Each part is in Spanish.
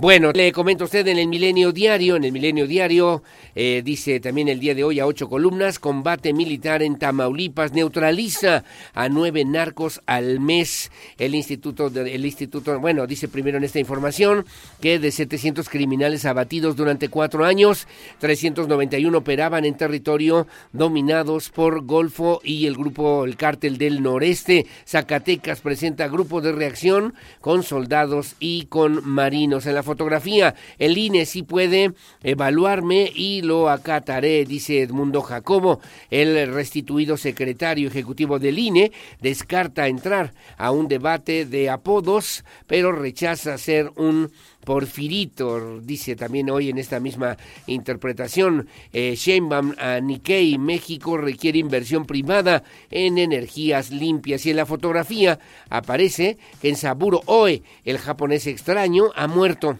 Bueno, le comento a usted en el Milenio Diario, en el Milenio Diario eh, dice también el día de hoy a ocho columnas, combate militar en Tamaulipas neutraliza a nueve narcos al mes. El instituto, de, el instituto, bueno, dice primero en esta información que de 700 criminales abatidos durante cuatro años, 391 operaban en territorio dominados por Golfo y el grupo, el cártel del noreste. Zacatecas presenta grupo de reacción con soldados y con marinos. En la fotografía, el INE sí puede evaluarme y lo acataré, dice Edmundo Jacobo. El restituido secretario ejecutivo del INE descarta entrar a un debate de apodos, pero rechaza ser un Porfirito, dice también hoy en esta misma interpretación. Eh, Sheinbaum a Nikkei, México requiere inversión privada en energías limpias. Y en la fotografía aparece que en Saburo Oe, el japonés extraño, ha muerto.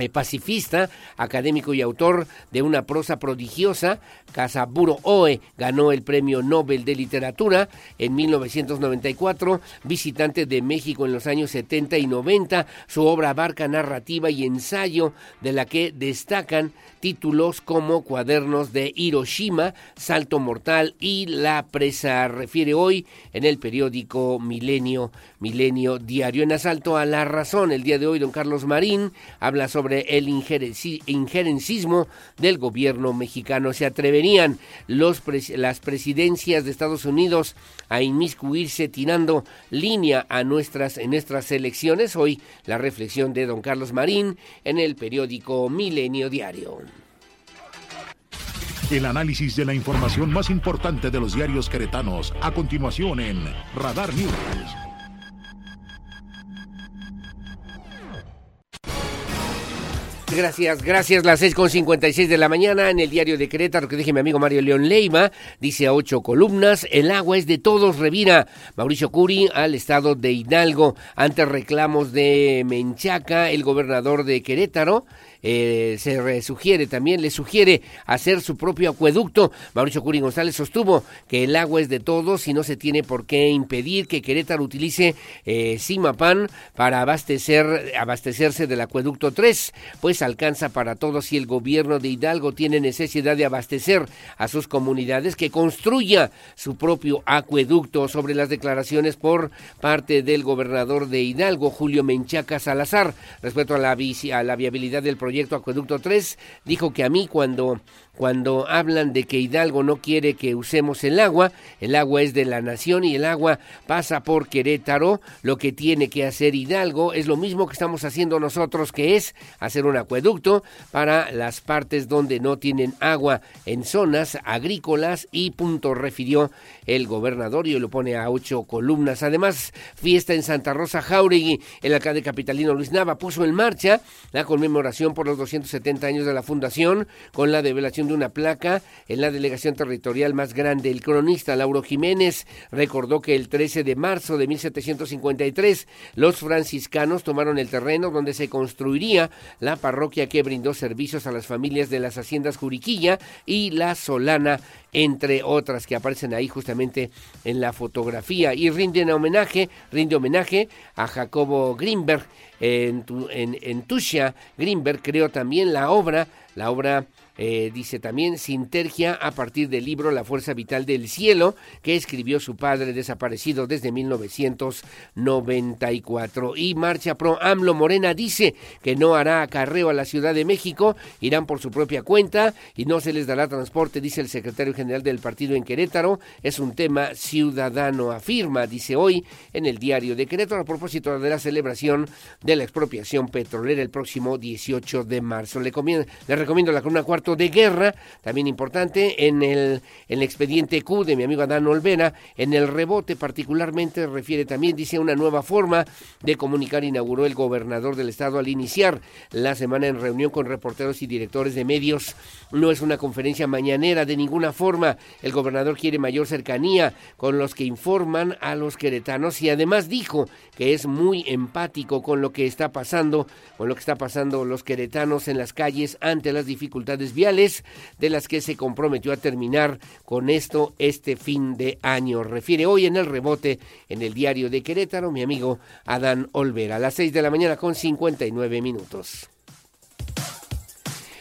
Eh, pacifista, académico y autor de una prosa prodigiosa, Casaburo Oe ganó el Premio Nobel de Literatura en 1994, visitante de México en los años 70 y 90, su obra abarca narrativa y ensayo de la que destacan títulos como Cuadernos de Hiroshima, Salto Mortal y La Presa, refiere hoy en el periódico Milenio, Milenio Diario. En Asalto a la Razón, el día de hoy, don Carlos Marín habla sobre el injerencismo del gobierno mexicano. Se atreverían las presidencias de Estados Unidos a inmiscuirse tirando línea a nuestras, en nuestras elecciones. Hoy la reflexión de don Carlos Marín en el periódico Milenio Diario. El análisis de la información más importante de los diarios queretanos a continuación en Radar News. Gracias, gracias. Las seis con seis de la mañana en el diario de Querétaro, que dije mi amigo Mario León Leiva, dice a ocho columnas, el agua es de todos, revira Mauricio Curi al estado de Hidalgo ante reclamos de Menchaca, el gobernador de Querétaro, eh, se sugiere también, le sugiere hacer su propio acueducto. Mauricio Curi González sostuvo que el agua es de todos y no se tiene por qué impedir que Querétaro utilice eh, Simapán para abastecer, abastecerse del acueducto 3, pues alcanza para todos y el gobierno de Hidalgo tiene necesidad de abastecer a sus comunidades que construya su propio acueducto sobre las declaraciones por parte del gobernador de Hidalgo, Julio Menchaca Salazar, respecto a la, a la viabilidad del proyecto proyecto Acueducto 3, dijo que a mí cuando cuando hablan de que Hidalgo no quiere que usemos el agua, el agua es de la nación y el agua pasa por Querétaro, lo que tiene que hacer Hidalgo es lo mismo que estamos haciendo nosotros, que es hacer un acueducto para las partes donde no tienen agua en zonas agrícolas y punto refirió el gobernador y lo pone a ocho columnas. Además, fiesta en Santa Rosa Jauregui, el alcalde capitalino Luis Nava puso en marcha la conmemoración por los 270 años de la fundación con la develación de una placa en la delegación territorial más grande. El cronista Lauro Jiménez recordó que el 13 de marzo de 1753 los franciscanos tomaron el terreno donde se construiría la parroquia que brindó servicios a las familias de las haciendas Juriquilla y La Solana, entre otras que aparecen ahí justamente en la fotografía. Y rinden homenaje, rinde homenaje a Jacobo Greenberg. En, en, en Greenberg creó también la obra, la obra eh, dice también Sintergia a partir del libro La Fuerza Vital del Cielo, que escribió su padre desaparecido desde 1994. Y Marcha Pro AMLO Morena dice que no hará acarreo a la Ciudad de México, irán por su propia cuenta y no se les dará transporte, dice el secretario general del partido en Querétaro. Es un tema ciudadano, afirma, dice hoy en el diario de Querétaro a propósito de la celebración de la expropiación petrolera el próximo 18 de marzo. Le, le recomiendo la columna de guerra, también importante, en el, el expediente Q de mi amigo Adán Olvera, en el rebote particularmente refiere también, dice, una nueva forma de comunicar inauguró el gobernador del estado al iniciar la semana en reunión con reporteros y directores de medios. No es una conferencia mañanera de ninguna forma. El gobernador quiere mayor cercanía con los que informan a los queretanos y además dijo que es muy empático con lo que está pasando, con lo que está pasando los queretanos en las calles ante las dificultades de las que se comprometió a terminar con esto este fin de año. Refiere hoy en el rebote en el diario de Querétaro mi amigo Adán Olvera a las 6 de la mañana con 59 minutos.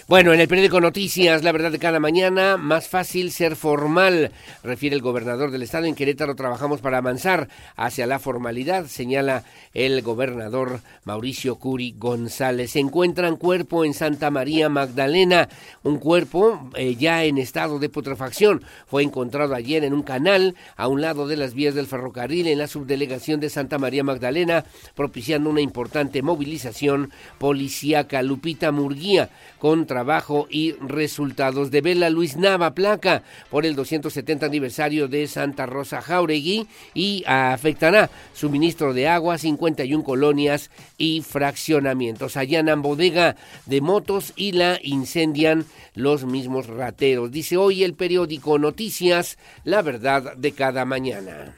Bueno, en el periódico Noticias, la verdad de cada mañana, más fácil ser formal, refiere el gobernador del estado. En Querétaro trabajamos para avanzar hacia la formalidad, señala el gobernador Mauricio Curi González. Se encuentran cuerpo en Santa María Magdalena, un cuerpo eh, ya en estado de putrefacción. Fue encontrado ayer en un canal a un lado de las vías del ferrocarril en la subdelegación de Santa María Magdalena, propiciando una importante movilización policíaca. Lupita Murguía contra trabajo y resultados. de Vela Luis Nava Placa por el 270 aniversario de Santa Rosa Jauregui y afectará suministro de agua, 51 colonias y fraccionamientos. Allanan bodega de motos y la incendian los mismos rateros. Dice hoy el periódico Noticias, la verdad de cada mañana.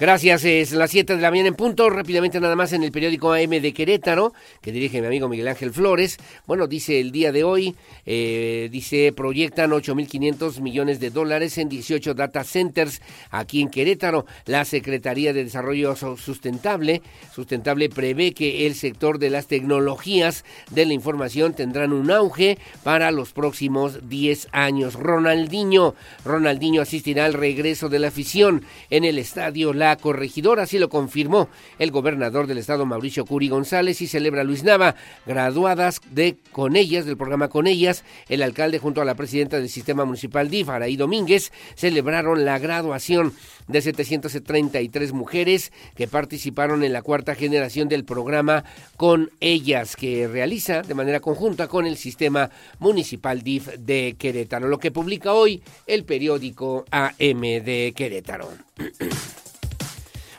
Gracias, es las 7 de la mañana en punto. Rápidamente nada más en el periódico AM de Querétaro, que dirige mi amigo Miguel Ángel Flores. Bueno, dice el día de hoy, eh, dice, proyectan 8.500 millones de dólares en 18 data centers aquí en Querétaro. La Secretaría de Desarrollo Sustentable, sustentable prevé que el sector de las tecnologías de la información tendrán un auge para los próximos 10 años. Ronaldinho, Ronaldinho asistirá al regreso de la afición en el estadio La corregidora, así lo confirmó el gobernador del estado Mauricio Curi González y celebra Luis Nava, graduadas de con ellas, del programa con ellas, el alcalde junto a la presidenta del sistema municipal DIF, Araí Domínguez, celebraron la graduación de 733 mujeres que participaron en la cuarta generación del programa Con Ellas, que realiza de manera conjunta con el sistema municipal DIF de Querétaro, lo que publica hoy el periódico AM de Querétaro.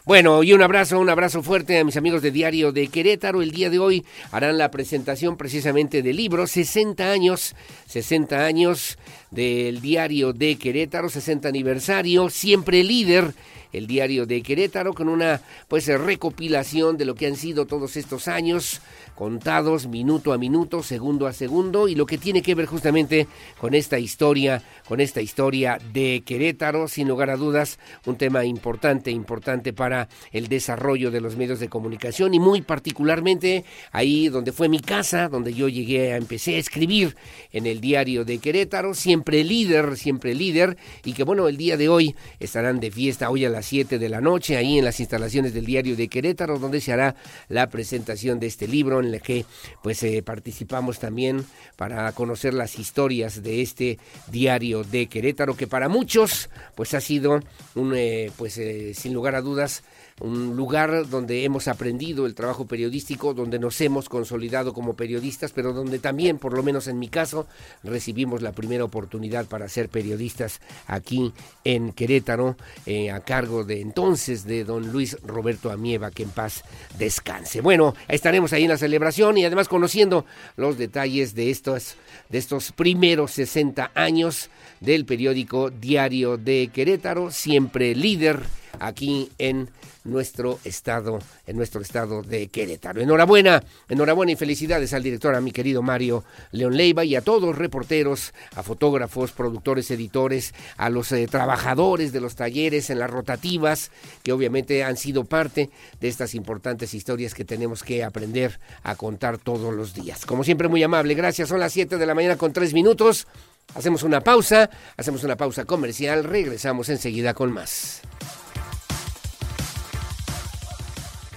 Bueno, y un abrazo, un abrazo fuerte a mis amigos de Diario de Querétaro. El día de hoy harán la presentación precisamente del libro 60 años, 60 años del Diario de Querétaro, 60 aniversario, siempre líder el diario de Querétaro con una pues recopilación de lo que han sido todos estos años contados minuto a minuto, segundo a segundo y lo que tiene que ver justamente con esta historia, con esta historia de Querétaro, sin lugar a dudas, un tema importante, importante para el desarrollo de los medios de comunicación y muy particularmente ahí donde fue mi casa, donde yo llegué a empecé a escribir en el diario de Querétaro, siempre líder, siempre líder y que bueno, el día de hoy estarán de fiesta hoy a las 7 de la noche ahí en las instalaciones del diario de Querétaro donde se hará la presentación de este libro la que pues eh, participamos también para conocer las historias de este diario de Querétaro que para muchos pues ha sido un eh, pues eh, sin lugar a dudas un lugar donde hemos aprendido el trabajo periodístico, donde nos hemos consolidado como periodistas, pero donde también, por lo menos en mi caso, recibimos la primera oportunidad para ser periodistas aquí en Querétaro, eh, a cargo de entonces de don Luis Roberto Amieva, que en paz descanse. Bueno, estaremos ahí en la celebración y además conociendo los detalles de estos, de estos primeros 60 años del periódico Diario de Querétaro, siempre líder aquí en nuestro estado, en nuestro estado de Querétaro. Enhorabuena, enhorabuena y felicidades al director, a mi querido Mario León Leiva y a todos reporteros, a fotógrafos, productores, editores, a los eh, trabajadores de los talleres en las rotativas, que obviamente han sido parte de estas importantes historias que tenemos que aprender a contar todos los días. Como siempre, muy amable, gracias. Son las 7 de la mañana con 3 minutos. Hacemos una pausa, hacemos una pausa comercial, regresamos enseguida con más.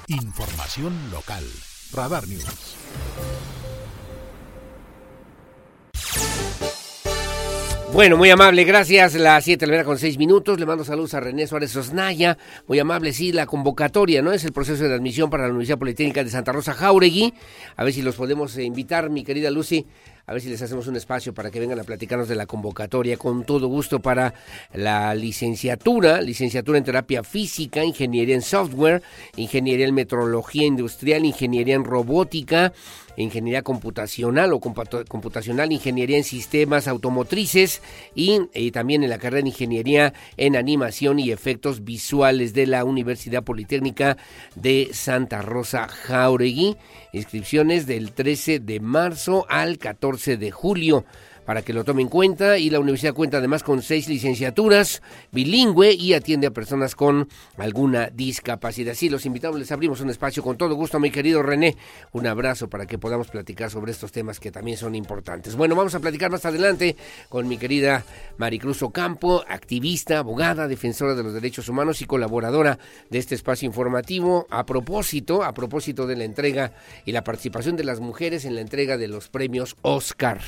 Información local. Radar News. Bueno, muy amable, gracias. Las 7 de la mañana con 6 minutos. Le mando saludos a René Suárez Osnaya. Muy amable, sí, la convocatoria, ¿no? Es el proceso de admisión para la Universidad Politécnica de Santa Rosa Jauregui. A ver si los podemos invitar, mi querida Lucy, a ver si les hacemos un espacio para que vengan a platicarnos de la convocatoria con todo gusto para la licenciatura, licenciatura en terapia física, ingeniería en software, ingeniería en metrología industrial, ingeniería en robótica, ingeniería computacional o computacional, ingeniería en sistemas automotrices y, también en la carrera de ingeniería en animación y efectos visuales de la Universidad Politécnica de Santa Rosa Jauregui. Inscripciones del 13 de marzo al 14 de julio para que lo tome en cuenta y la universidad cuenta además con seis licenciaturas bilingüe y atiende a personas con alguna discapacidad. Sí, los invitamos, les abrimos un espacio con todo gusto, mi querido René. Un abrazo para que podamos platicar sobre estos temas que también son importantes. Bueno, vamos a platicar más adelante con mi querida Maricruz Ocampo, activista, abogada, defensora de los derechos humanos y colaboradora de este espacio informativo. A propósito, a propósito de la entrega y la participación de las mujeres en la entrega de los premios Oscar,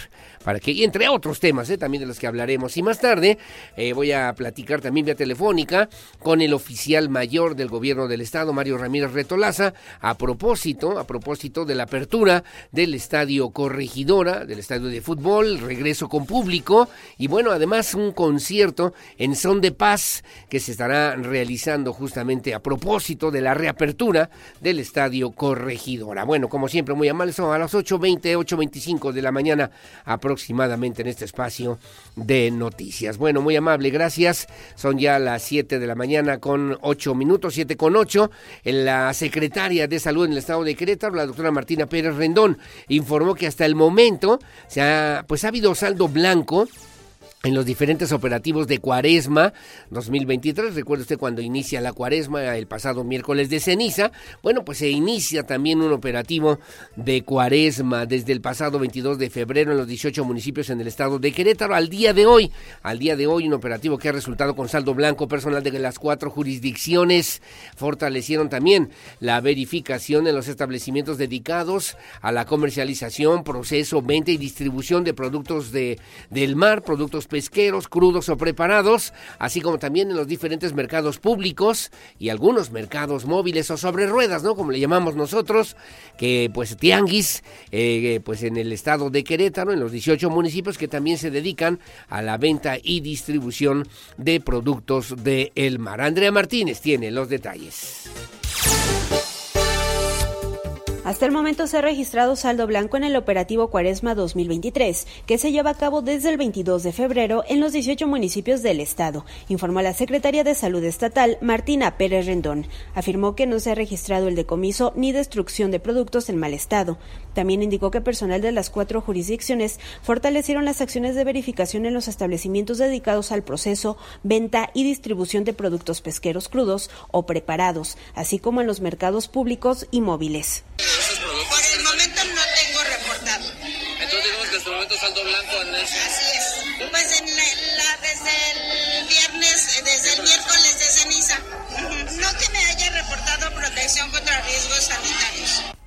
para que entre otros temas, ¿eh? también de los que hablaremos. Y más tarde eh, voy a platicar también vía telefónica con el oficial mayor del gobierno del estado, Mario Ramírez Retolaza, a propósito, a propósito de la apertura del estadio Corregidora, del estadio de fútbol, regreso con público y bueno, además un concierto en son de paz que se estará realizando justamente a propósito de la reapertura del estadio Corregidora. Bueno, como siempre, muy amables, son a las 8.20, 8.25 de la mañana aproximadamente en este espacio de noticias. Bueno, muy amable, gracias. Son ya las 7 de la mañana con 8 minutos, 7 con 8. En la secretaria de Salud en el estado de Querétaro, la doctora Martina Pérez Rendón, informó que hasta el momento se ha, pues ha habido saldo blanco en los diferentes operativos de Cuaresma 2023. Recuerde usted cuando inicia la Cuaresma el pasado miércoles de ceniza. Bueno, pues se inicia también un operativo de Cuaresma desde el pasado 22 de febrero en los 18 municipios en el estado de Querétaro. Al día de hoy, al día de hoy, un operativo que ha resultado con saldo blanco personal de las cuatro jurisdicciones. Fortalecieron también la verificación en los establecimientos dedicados a la comercialización, proceso, venta y distribución de productos de, del mar, productos pesqueros crudos o preparados, así como también en los diferentes mercados públicos y algunos mercados móviles o sobre ruedas, ¿no? Como le llamamos nosotros, que pues tianguis, eh, pues en el estado de Querétaro, en los 18 municipios que también se dedican a la venta y distribución de productos del el mar. Andrea Martínez tiene los detalles. Hasta el momento se ha registrado saldo blanco en el operativo Cuaresma 2023, que se lleva a cabo desde el 22 de febrero en los 18 municipios del estado, informó la secretaria de Salud Estatal, Martina Pérez Rendón. Afirmó que no se ha registrado el decomiso ni destrucción de productos en mal estado. También indicó que personal de las cuatro jurisdicciones fortalecieron las acciones de verificación en los establecimientos dedicados al proceso, venta y distribución de productos pesqueros crudos o preparados, así como en los mercados públicos y móviles. Por el momento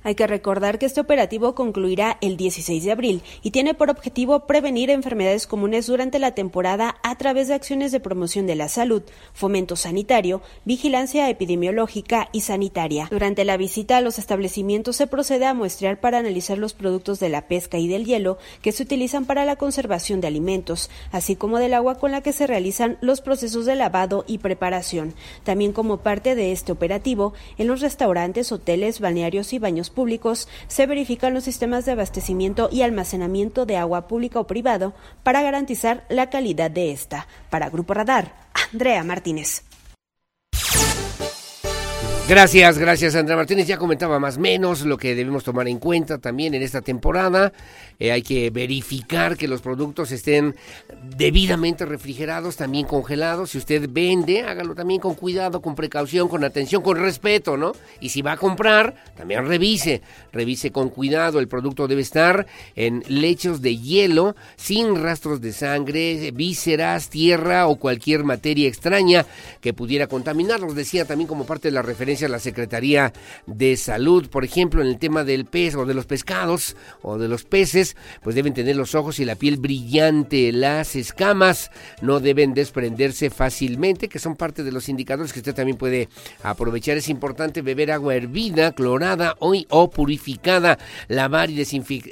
Hay que recordar que este operativo concluirá el 16 de abril y tiene por objetivo prevenir enfermedades comunes durante la temporada a través de acciones de promoción de la salud, fomento sanitario, vigilancia epidemiológica y sanitaria. Durante la visita a los establecimientos se procede a muestrear para analizar los productos de la pesca y del hielo que se utilizan para la conservación de alimentos, así como del agua con la que se realizan los procesos de lavado y preparación. También como parte de este operativo, en los restaurantes, hoteles, balnearios y baños públicos se verifican los sistemas de abastecimiento y almacenamiento de agua pública o privado para garantizar la calidad de esta. Para Grupo Radar, Andrea Martínez. Gracias, gracias Andrea Martínez. Ya comentaba más o menos lo que debemos tomar en cuenta también en esta temporada. Eh, hay que verificar que los productos estén debidamente refrigerados, también congelados. Si usted vende, hágalo también con cuidado, con precaución, con atención, con respeto, ¿no? Y si va a comprar, también revise, revise con cuidado. El producto debe estar en lechos de hielo, sin rastros de sangre, vísceras, tierra o cualquier materia extraña que pudiera contaminarlos. Decía también como parte de la referencia la Secretaría de Salud. Por ejemplo, en el tema del pez o de los pescados o de los peces, pues deben tener los ojos y la piel brillante. Las escamas no deben desprenderse fácilmente, que son parte de los indicadores que usted también puede aprovechar. Es importante beber agua hervida, clorada hoy o purificada, lavar y,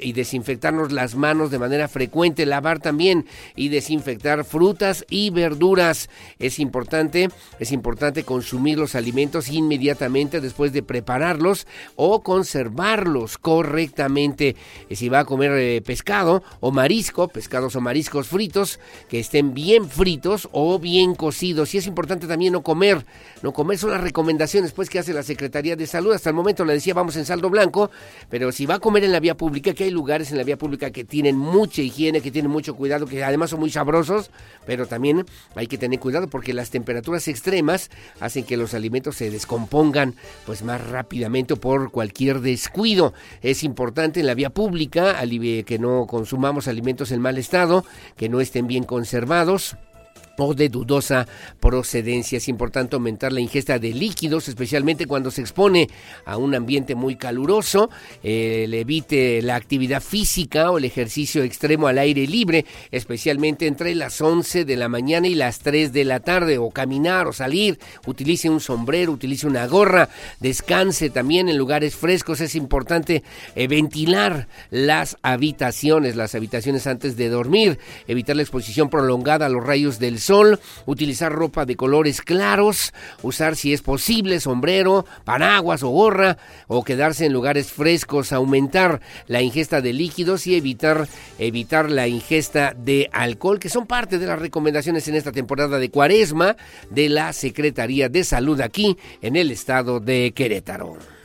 y desinfectarnos las manos de manera frecuente, lavar también y desinfectar frutas y verduras. Es importante, es importante consumir los alimentos inmediatamente después de prepararlos o conservarlos correctamente. Eh, si va a comer eh, pescado o marisco, pescados o mariscos fritos, que estén bien fritos o bien cocidos. Y es importante también no comer, no comer son las recomendaciones pues que hace la Secretaría de Salud. Hasta el momento le decía vamos en saldo blanco, pero si va a comer en la vía pública, que hay lugares en la vía pública que tienen mucha higiene, que tienen mucho cuidado, que además son muy sabrosos, pero también hay que tener cuidado porque las temperaturas extremas hacen que los alimentos se descompongan pues más rápidamente por cualquier descuido. Es importante en la vía pública que no consumamos alimentos en mal estado, que no estén bien conservados o de dudosa procedencia. Es importante aumentar la ingesta de líquidos, especialmente cuando se expone a un ambiente muy caluroso. Eh, evite la actividad física o el ejercicio extremo al aire libre, especialmente entre las 11 de la mañana y las 3 de la tarde, o caminar o salir. Utilice un sombrero, utilice una gorra, descanse también en lugares frescos. Es importante eh, ventilar las habitaciones, las habitaciones antes de dormir, evitar la exposición prolongada a los rayos del sol, utilizar ropa de colores claros, usar si es posible sombrero, paraguas o gorra, o quedarse en lugares frescos, aumentar la ingesta de líquidos y evitar, evitar la ingesta de alcohol, que son parte de las recomendaciones en esta temporada de cuaresma de la Secretaría de Salud aquí en el estado de Querétaro.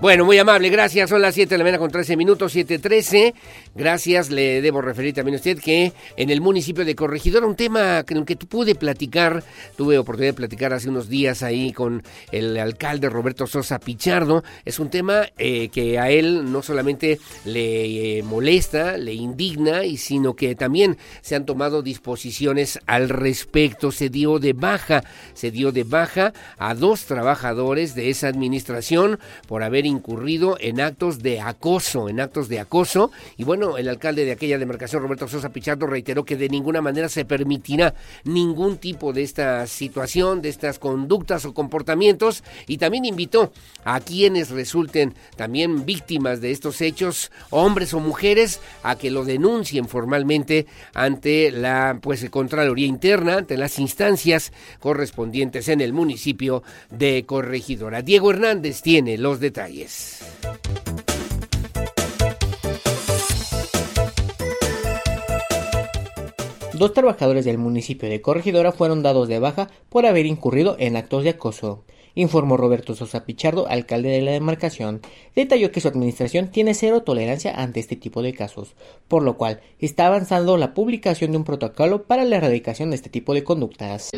Bueno, muy amable, gracias. Son las 7 de la mañana con 13 minutos, 7.13. Gracias, le debo referir también a usted que en el municipio de Corregidora, un tema el que pude platicar, tuve oportunidad de platicar hace unos días ahí con el alcalde Roberto Sosa Pichardo, es un tema eh, que a él no solamente le eh, molesta, le indigna, y sino que también se han tomado disposiciones al respecto. Se dio de baja, se dio de baja a dos trabajadores de esa administración por haber incurrido en actos de acoso, en actos de acoso. Y bueno, el alcalde de aquella demarcación, Roberto Sosa Pichardo, reiteró que de ninguna manera se permitirá ningún tipo de esta situación, de estas conductas o comportamientos. Y también invitó a quienes resulten también víctimas de estos hechos, hombres o mujeres, a que lo denuncien formalmente ante la pues Contraloría Interna, ante las instancias correspondientes en el municipio de Corregidora. Diego Hernández tiene los detalles. Dos trabajadores del municipio de Corregidora fueron dados de baja por haber incurrido en actos de acoso informó Roberto Sosa Pichardo, alcalde de la demarcación. Detalló que su administración tiene cero tolerancia ante este tipo de casos, por lo cual está avanzando la publicación de un protocolo para la erradicación de este tipo de conductas.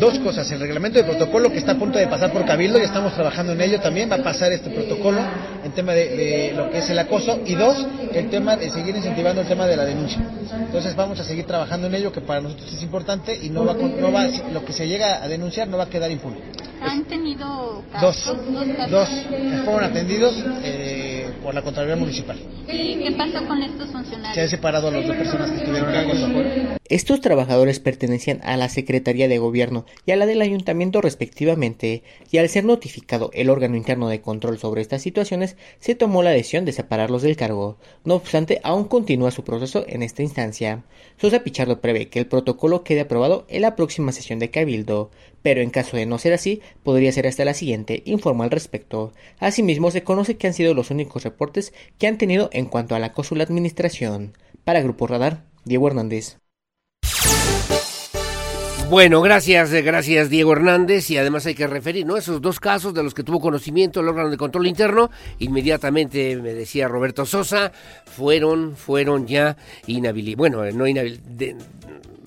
Dos cosas, el reglamento de protocolo que está a punto de pasar por Cabildo y estamos trabajando en ello también, va a pasar este protocolo en tema de, lo que es el acoso y dos, el tema de seguir incentivando el tema de la denuncia. Entonces vamos a seguir trabajando en ello que para nosotros es importante y no va, no va lo que se llega a denunciar no va a quedar impune. ¿Han tenido casos? Dos, dos, fueron atendidos eh, por la Contraloría Municipal. ¿Y qué pasó con estos funcionarios? Se han separado a las dos personas que estuvieron en Estos trabajadores pertenecían a la Secretaría de Gobierno y a la del Ayuntamiento respectivamente, y al ser notificado el órgano interno de control sobre estas situaciones, se tomó la decisión de separarlos del cargo. No obstante, aún continúa su proceso en esta instancia. Sosa Pichardo prevé que el protocolo quede aprobado en la próxima sesión de Cabildo, pero en caso de no ser así, podría ser hasta la siguiente, informó al respecto. Asimismo, se conoce que han sido los únicos reportes que han tenido en cuanto a la acoso la administración. Para Grupo Radar, Diego Hernández. Bueno, gracias, gracias Diego Hernández y además hay que referir, ¿no? Esos dos casos de los que tuvo conocimiento el órgano de control interno, inmediatamente me decía Roberto Sosa, fueron, fueron ya inhabilitados, bueno, no inhabilitados,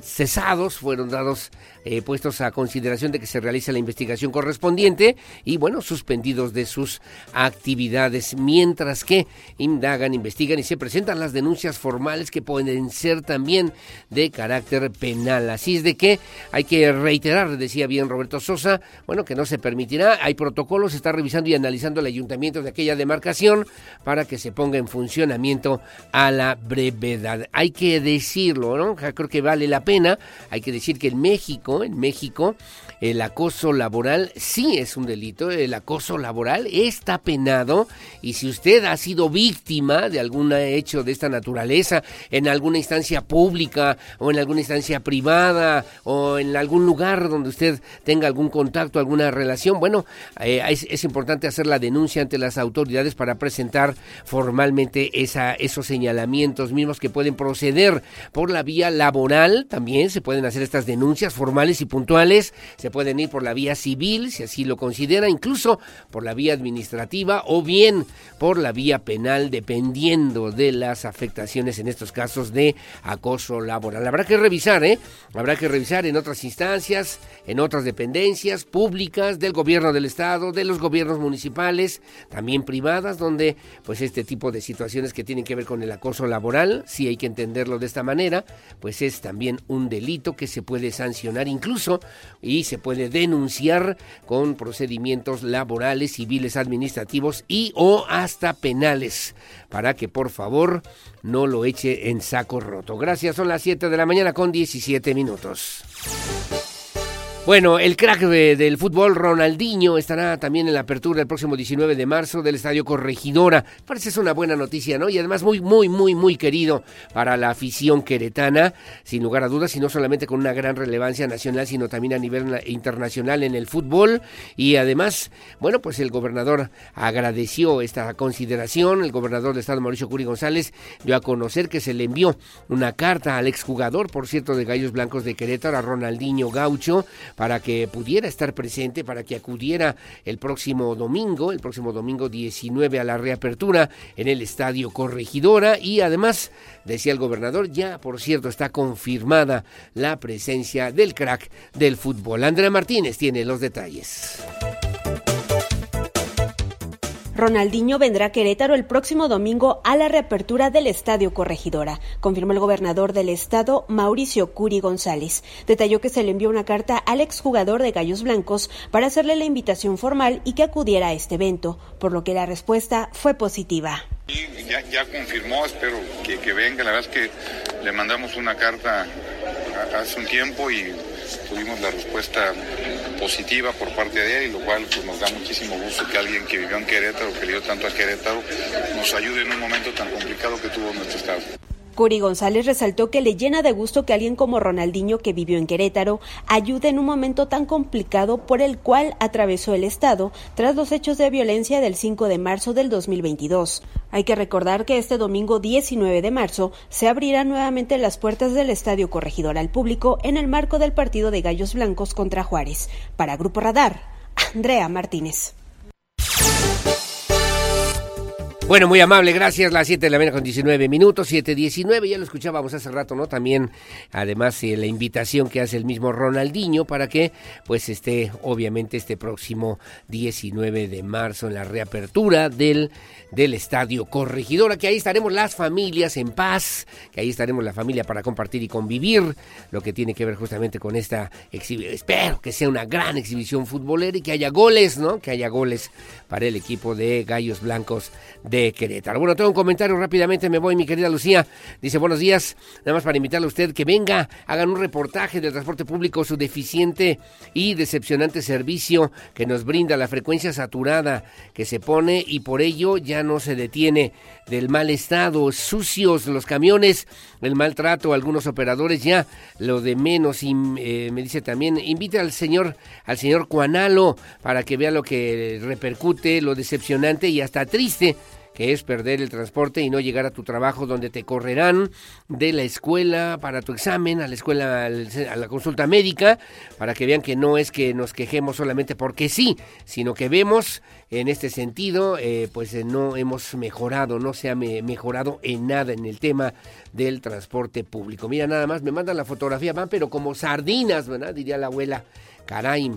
cesados, fueron dados eh, puestos a consideración de que se realice la investigación correspondiente y bueno, suspendidos de sus actividades, mientras que indagan, investigan y se presentan las denuncias formales que pueden ser también de carácter penal. Así es de que hay que reiterar, decía bien Roberto Sosa, bueno, que no se permitirá, hay protocolos, está revisando y analizando el ayuntamiento de aquella demarcación para que se ponga en funcionamiento a la brevedad. Hay que decirlo, ¿no? Creo que vale la pena, hay que decir que en México en México, el acoso laboral sí es un delito, el acoso laboral está penado y si usted ha sido víctima de algún hecho de esta naturaleza en alguna instancia pública o en alguna instancia privada o en algún lugar donde usted tenga algún contacto, alguna relación, bueno, eh, es, importante hacer la denuncia ante las autoridades para presentar formalmente esa, esos señalamientos mismos que pueden proceder por la vía laboral, también se pueden hacer estas denuncias formales y puntuales, pueden ir por la vía civil, si así lo considera, incluso por la vía administrativa o bien por la vía penal, dependiendo de las afectaciones en estos casos de acoso laboral. Habrá que revisar, ¿eh? Habrá que revisar en otras instancias, en otras dependencias públicas del gobierno del estado, de los gobiernos municipales, también privadas, donde pues este tipo de situaciones que tienen que ver con el acoso laboral, si hay que entenderlo de esta manera, pues es también un delito que se puede sancionar incluso y se puede denunciar con procedimientos laborales, civiles, administrativos y o hasta penales para que por favor no lo eche en saco roto. Gracias, son las 7 de la mañana con 17 minutos. Bueno, el crack del fútbol Ronaldinho estará también en la apertura el próximo 19 de marzo del Estadio Corregidora. Parece es una buena noticia, ¿no? Y además muy, muy, muy, muy querido para la afición queretana, sin lugar a dudas, y no solamente con una gran relevancia nacional, sino también a nivel internacional en el fútbol. Y además, bueno, pues el gobernador agradeció esta consideración. El gobernador de Estado, Mauricio Curi González, dio a conocer que se le envió una carta al exjugador, por cierto, de Gallos Blancos de Querétaro, a Ronaldinho Gaucho, para que pudiera estar presente, para que acudiera el próximo domingo, el próximo domingo 19 a la reapertura en el Estadio Corregidora y además, decía el gobernador, ya por cierto está confirmada la presencia del crack del fútbol. Andrea Martínez tiene los detalles. Ronaldinho vendrá a Querétaro el próximo domingo a la reapertura del Estadio Corregidora, confirmó el gobernador del estado, Mauricio Curi González. Detalló que se le envió una carta al exjugador de Gallos Blancos para hacerle la invitación formal y que acudiera a este evento, por lo que la respuesta fue positiva. Ya, confirmó, espero que, que venga. La verdad es que le mandamos una carta hace un tiempo y tuvimos la respuesta positiva por parte de él, lo cual pues, nos da muchísimo gusto que alguien que vivió en Querétaro, que tanto a Querétaro, nos ayude en un momento tan complicado que tuvo nuestro estado. Curi González resaltó que le llena de gusto que alguien como Ronaldinho, que vivió en Querétaro, ayude en un momento tan complicado por el cual atravesó el Estado tras los hechos de violencia del 5 de marzo del 2022. Hay que recordar que este domingo 19 de marzo se abrirán nuevamente las puertas del Estadio Corregidor al público en el marco del partido de Gallos Blancos contra Juárez. Para Grupo Radar, Andrea Martínez. Bueno, muy amable, gracias. Las 7 de la mañana con 19 minutos, 7.19, ya lo escuchábamos hace rato, ¿no? También, además, eh, la invitación que hace el mismo Ronaldinho para que, pues, esté, obviamente, este próximo 19 de marzo en la reapertura del, del Estadio Corregidora, que ahí estaremos las familias en paz, que ahí estaremos la familia para compartir y convivir, lo que tiene que ver justamente con esta exhibición. Espero que sea una gran exhibición futbolera y que haya goles, ¿no? Que haya goles para el equipo de Gallos Blancos de Querétaro. Bueno, tengo un comentario rápidamente, me voy, mi querida Lucía. Dice, buenos días, nada más para invitarle a usted que venga, hagan un reportaje del transporte público, su deficiente y decepcionante servicio que nos brinda la frecuencia saturada que se pone y por ello ya no se detiene del mal estado, sucios los camiones, el maltrato, algunos operadores ya, lo de menos, y eh, me dice también, invite al señor, al señor Cuanalo para que vea lo que repercute, lo decepcionante y hasta triste que es perder el transporte y no llegar a tu trabajo donde te correrán de la escuela para tu examen, a la escuela, a la consulta médica, para que vean que no es que nos quejemos solamente porque sí, sino que vemos en este sentido, eh, pues eh, no hemos mejorado, no se ha mejorado en nada en el tema del transporte público. Mira, nada más, me mandan la fotografía, van pero como sardinas, ¿verdad? Diría la abuela. Caray,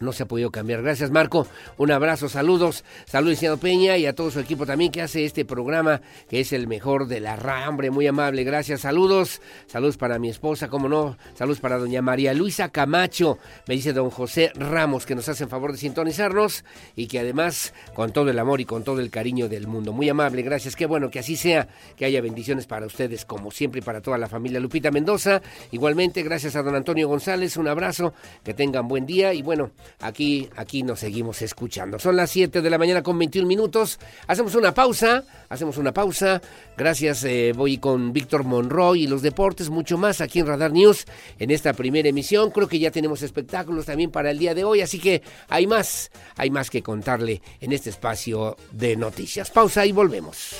no se ha podido cambiar. Gracias, Marco. Un abrazo, saludos. Saludos, señor Peña, y a todo su equipo también que hace este programa, que es el mejor de la rambre. Muy amable, gracias. Saludos. Saludos para mi esposa, como no. Saludos para doña María Luisa Camacho. Me dice don José Ramos, que nos hace el favor de sintonizarnos y que además, con todo el amor y con todo el cariño del mundo. Muy amable, gracias. Qué bueno que así sea, que haya bendiciones para ustedes, como siempre, y para toda la familia Lupita Mendoza. Igualmente, gracias a don Antonio González. Un abrazo. Que tengan buen día y bueno aquí, aquí nos seguimos escuchando. Son las 7 de la mañana con 21 minutos. Hacemos una pausa, hacemos una pausa. Gracias, eh, voy con Víctor Monroy y los deportes, mucho más aquí en Radar News en esta primera emisión. Creo que ya tenemos espectáculos también para el día de hoy, así que hay más, hay más que contarle en este espacio de noticias. Pausa y volvemos.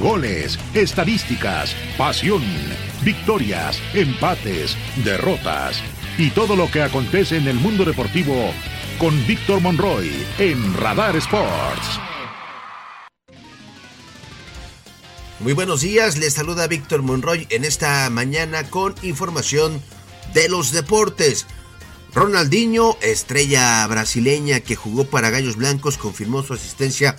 Goles, estadísticas, pasión, victorias, empates, derrotas y todo lo que acontece en el mundo deportivo con Víctor Monroy en Radar Sports. Muy buenos días, les saluda Víctor Monroy en esta mañana con información de los deportes. Ronaldinho, estrella brasileña que jugó para Gallos Blancos, confirmó su asistencia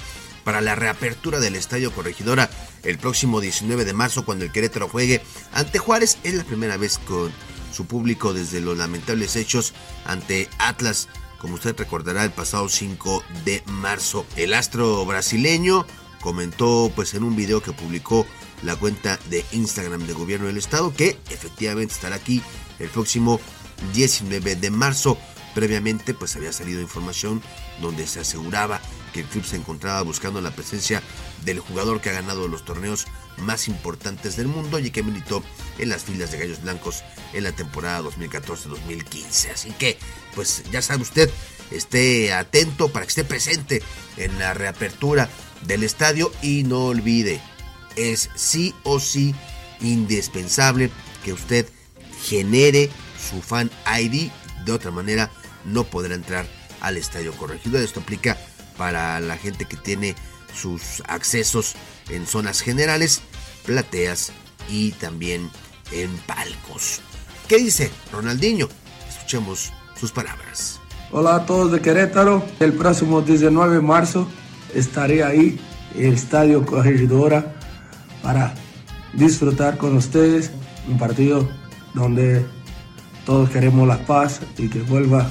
para la reapertura del Estadio Corregidora el próximo 19 de marzo cuando el Querétaro juegue ante Juárez. Es la primera vez con su público desde los lamentables hechos ante Atlas, como usted recordará el pasado 5 de marzo. El astro brasileño comentó pues en un video que publicó la cuenta de Instagram de Gobierno del Estado que efectivamente estará aquí el próximo 19 de marzo. Previamente pues había salido información donde se aseguraba el club se encontraba buscando la presencia del jugador que ha ganado los torneos más importantes del mundo y que militó en las filas de Gallos Blancos en la temporada 2014-2015. Así que, pues ya sabe usted, esté atento para que esté presente en la reapertura del estadio y no olvide, es sí o sí indispensable que usted genere su fan ID, de otra manera no podrá entrar al estadio corregido. Esto aplica para la gente que tiene sus accesos en zonas generales, plateas y también en palcos. ¿Qué dice Ronaldinho? Escuchemos sus palabras. Hola a todos de Querétaro. El próximo 19 de marzo estaré ahí en el Estadio Corregidora para disfrutar con ustedes un partido donde todos queremos la paz y que vuelva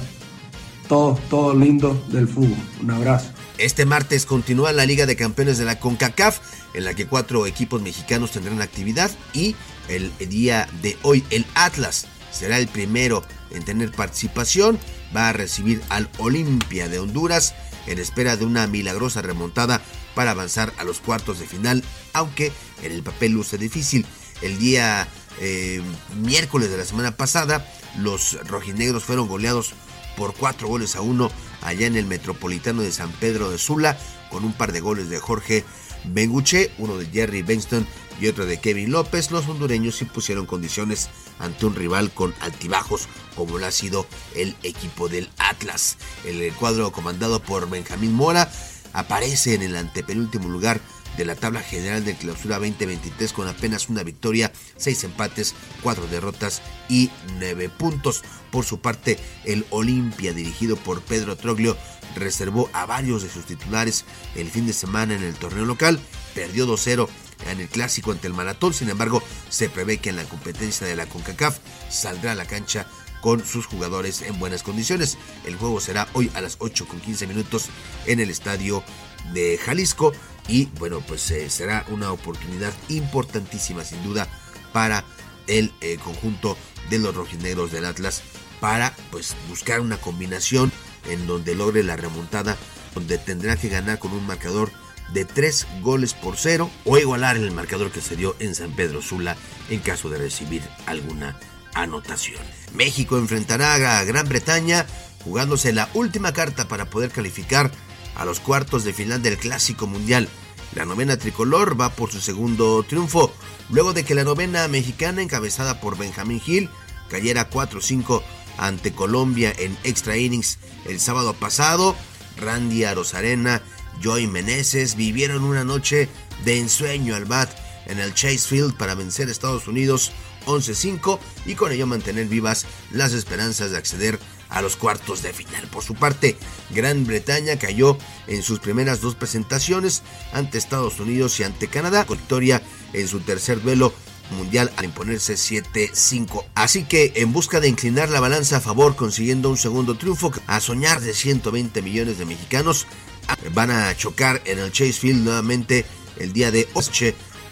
todo, todo lindo del fútbol. Un abrazo. Este martes continúa la Liga de Campeones de la CONCACAF, en la que cuatro equipos mexicanos tendrán actividad y el día de hoy el Atlas será el primero en tener participación, va a recibir al Olimpia de Honduras en espera de una milagrosa remontada para avanzar a los cuartos de final, aunque en el papel luce difícil. El día eh, miércoles de la semana pasada, los rojinegros fueron goleados por cuatro goles a uno allá en el Metropolitano de San Pedro de Sula, con un par de goles de Jorge Benguche, uno de Jerry Benston y otro de Kevin López, los hondureños impusieron condiciones ante un rival con altibajos como lo ha sido el equipo del Atlas. El cuadro comandado por Benjamín Mora aparece en el antepenúltimo lugar de la tabla general de clausura 2023 con apenas una victoria, seis empates, cuatro derrotas y nueve puntos. Por su parte, el Olimpia, dirigido por Pedro Troglio, reservó a varios de sus titulares el fin de semana en el torneo local, perdió 2-0 en el clásico ante el Maratón, sin embargo, se prevé que en la competencia de la CONCACAF saldrá a la cancha con sus jugadores en buenas condiciones. El juego será hoy a las 8 con 15 minutos en el estadio de Jalisco y bueno pues eh, será una oportunidad importantísima sin duda para el eh, conjunto de los rojinegros del Atlas para pues buscar una combinación en donde logre la remontada donde tendrá que ganar con un marcador de 3 goles por 0 o igualar el marcador que se dio en San Pedro Sula en caso de recibir alguna anotación. México enfrentará a Gran Bretaña jugándose la última carta para poder calificar a los cuartos de final del Clásico Mundial. La novena tricolor va por su segundo triunfo, luego de que la novena mexicana encabezada por Benjamín Gil cayera 4-5 ante Colombia en extra innings el sábado pasado. Randy Arozarena, Joy Meneses vivieron una noche de ensueño al bat en el Chase Field para vencer a Estados Unidos 11-5 y con ello mantener vivas las esperanzas de acceder a los cuartos de final. Por su parte, Gran Bretaña cayó en sus primeras dos presentaciones ante Estados Unidos y ante Canadá, con victoria en su tercer duelo mundial al imponerse 7-5. Así que en busca de inclinar la balanza a favor consiguiendo un segundo triunfo, a soñar de 120 millones de mexicanos, van a chocar en el Chase Field nuevamente el día de hoy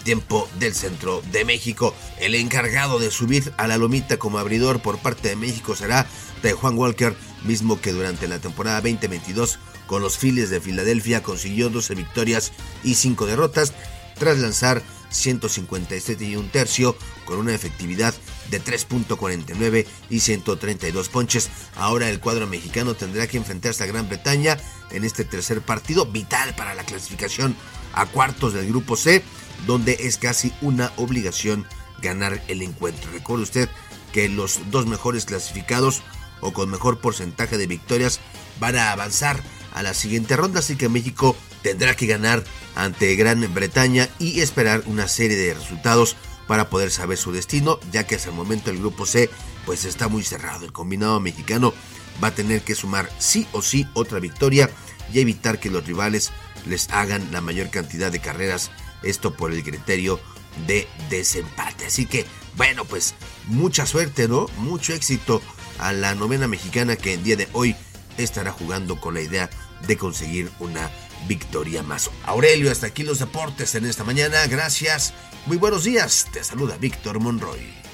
tiempo del centro de México. El encargado de subir a la lomita como abridor por parte de México será de Juan Walker, mismo que durante la temporada 2022 con los Phillies de Filadelfia consiguió 12 victorias y 5 derrotas tras lanzar 157 y un tercio con una efectividad de 3.49 y 132 ponches. Ahora el cuadro mexicano tendrá que enfrentarse a Gran Bretaña en este tercer partido vital para la clasificación a cuartos del grupo C, donde es casi una obligación ganar el encuentro. Recuerde usted que los dos mejores clasificados o con mejor porcentaje de victorias van a avanzar a la siguiente ronda, así que México tendrá que ganar ante Gran Bretaña y esperar una serie de resultados para poder saber su destino, ya que hasta el momento el grupo C pues está muy cerrado. El combinado mexicano va a tener que sumar sí o sí otra victoria y evitar que los rivales les hagan la mayor cantidad de carreras, esto por el criterio de desempate. Así que, bueno, pues mucha suerte, ¿no? Mucho éxito a la novena mexicana que en día de hoy estará jugando con la idea de conseguir una victoria más. Aurelio, hasta aquí los deportes en esta mañana. Gracias. Muy buenos días. Te saluda Víctor Monroy.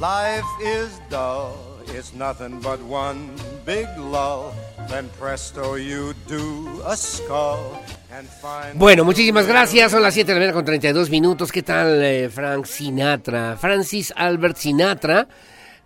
Life is dull, it's nothing but one big lull. Then presto you do a skull. Bueno, muchísimas gracias. Son las 7 de la mañana con 32 minutos. ¿Qué tal, eh, Frank Sinatra? Francis Albert Sinatra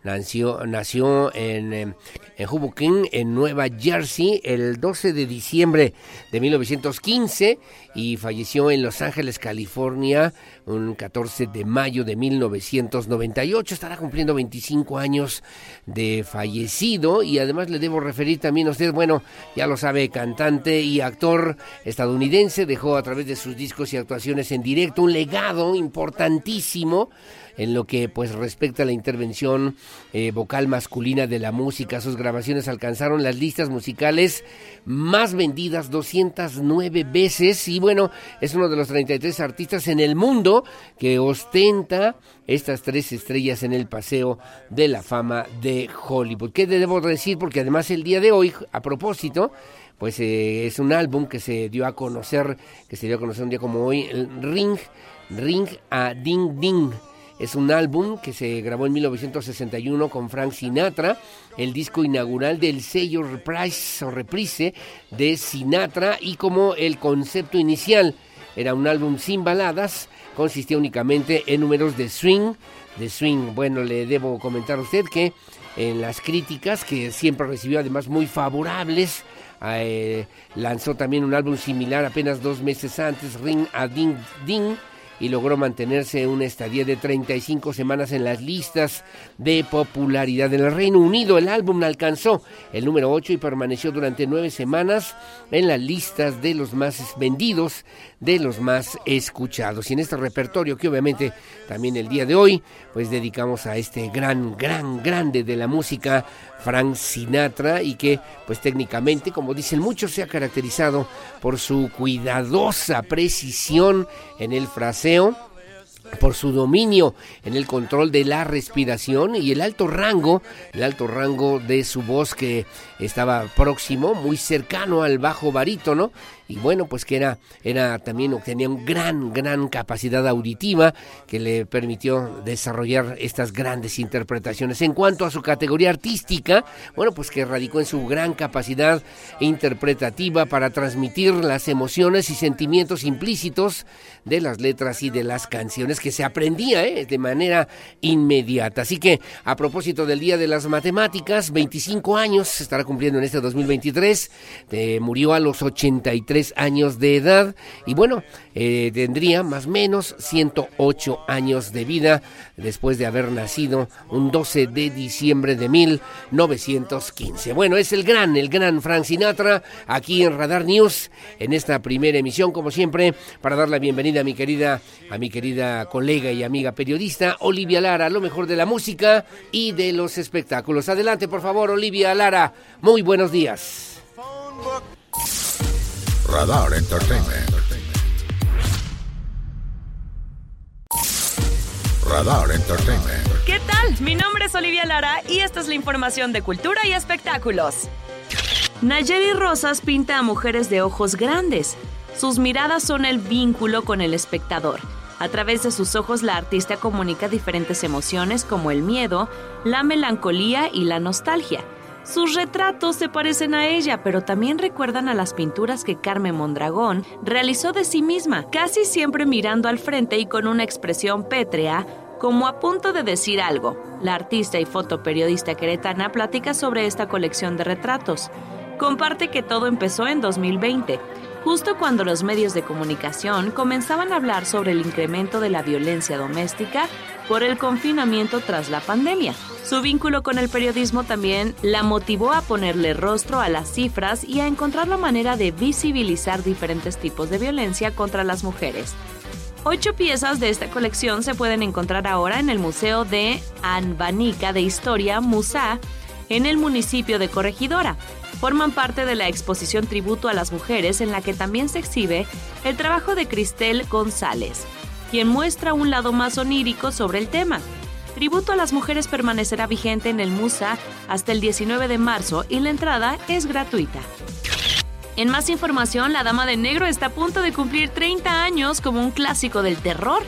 nació, nació en, eh, en Hoboken, en Nueva Jersey, el 12 de diciembre de 1915 y falleció en Los Ángeles, California, un 14 de mayo de 1998. Estará cumpliendo 25 años de fallecido y además le debo referir también a usted, bueno, ya lo sabe, cantante y actor estadounidense, dejó a través de sus discos y actuaciones en directo un legado importantísimo en lo que pues respecta a la intervención eh, vocal masculina de la música. Sus grabaciones alcanzaron las listas musicales más vendidas 209 veces y bueno, es uno de los 33 artistas en el mundo que ostenta estas tres estrellas en el paseo de la fama de Hollywood. ¿Qué debo decir? Porque además el día de hoy, a propósito, pues eh, es un álbum que se dio a conocer, que se dio a conocer un día como hoy, el Ring, Ring a Ding Ding es un álbum que se grabó en 1961 con Frank Sinatra, el disco inaugural del sello Reprise o Reprise de Sinatra y como el concepto inicial era un álbum sin baladas, consistía únicamente en números de swing, de swing. Bueno, le debo comentar a usted que en las críticas, que siempre recibió además muy favorables, eh, lanzó también un álbum similar apenas dos meses antes, Ring a Ding Ding, y logró mantenerse una estadía de 35 semanas en las listas de popularidad. En el Reino Unido el álbum alcanzó el número 8 y permaneció durante nueve semanas en las listas de los más vendidos, de los más escuchados. Y en este repertorio que obviamente también el día de hoy pues dedicamos a este gran, gran, grande de la música Frank Sinatra y que pues técnicamente, como dicen muchos, se ha caracterizado por su cuidadosa precisión en el fraseo por su dominio en el control de la respiración y el alto rango, el alto rango de su voz que estaba próximo, muy cercano al bajo barítono y bueno, pues que era, era también tenía una gran, gran capacidad auditiva que le permitió desarrollar estas grandes interpretaciones. En cuanto a su categoría artística, bueno, pues que radicó en su gran capacidad interpretativa para transmitir las emociones y sentimientos implícitos de las letras y de las canciones que se aprendía ¿eh? de manera inmediata. Así que a propósito del Día de las Matemáticas, 25 años estará cumpliendo en este 2023, eh, murió a los 83 años de edad. Y bueno, eh, tendría más o menos 108 años de vida después de haber nacido un 12 de diciembre de 1915. Bueno, es el gran, el gran Frank Sinatra aquí en Radar News en esta primera emisión, como siempre, para dar la bienvenida a mi querida, a mi querida colega y amiga periodista Olivia Lara, lo mejor de la música y de los espectáculos. Adelante, por favor, Olivia Lara. Muy buenos días. Radar Entertainment. Radar. ¿Qué tal? Mi nombre es Olivia Lara y esta es la información de cultura y espectáculos. Nayeli Rosas pinta a mujeres de ojos grandes. Sus miradas son el vínculo con el espectador. A través de sus ojos la artista comunica diferentes emociones como el miedo, la melancolía y la nostalgia. Sus retratos se parecen a ella, pero también recuerdan a las pinturas que Carmen Mondragón realizó de sí misma, casi siempre mirando al frente y con una expresión pétrea, como a punto de decir algo. La artista y fotoperiodista queretana platica sobre esta colección de retratos. Comparte que todo empezó en 2020 justo cuando los medios de comunicación comenzaban a hablar sobre el incremento de la violencia doméstica por el confinamiento tras la pandemia. Su vínculo con el periodismo también la motivó a ponerle rostro a las cifras y a encontrar la manera de visibilizar diferentes tipos de violencia contra las mujeres. Ocho piezas de esta colección se pueden encontrar ahora en el Museo de Anbanica de Historia, Musa, en el municipio de Corregidora forman parte de la exposición Tributo a las Mujeres en la que también se exhibe el trabajo de Cristel González, quien muestra un lado más onírico sobre el tema. Tributo a las Mujeres permanecerá vigente en el Musa hasta el 19 de marzo y la entrada es gratuita. En más información, La Dama de Negro está a punto de cumplir 30 años como un clásico del terror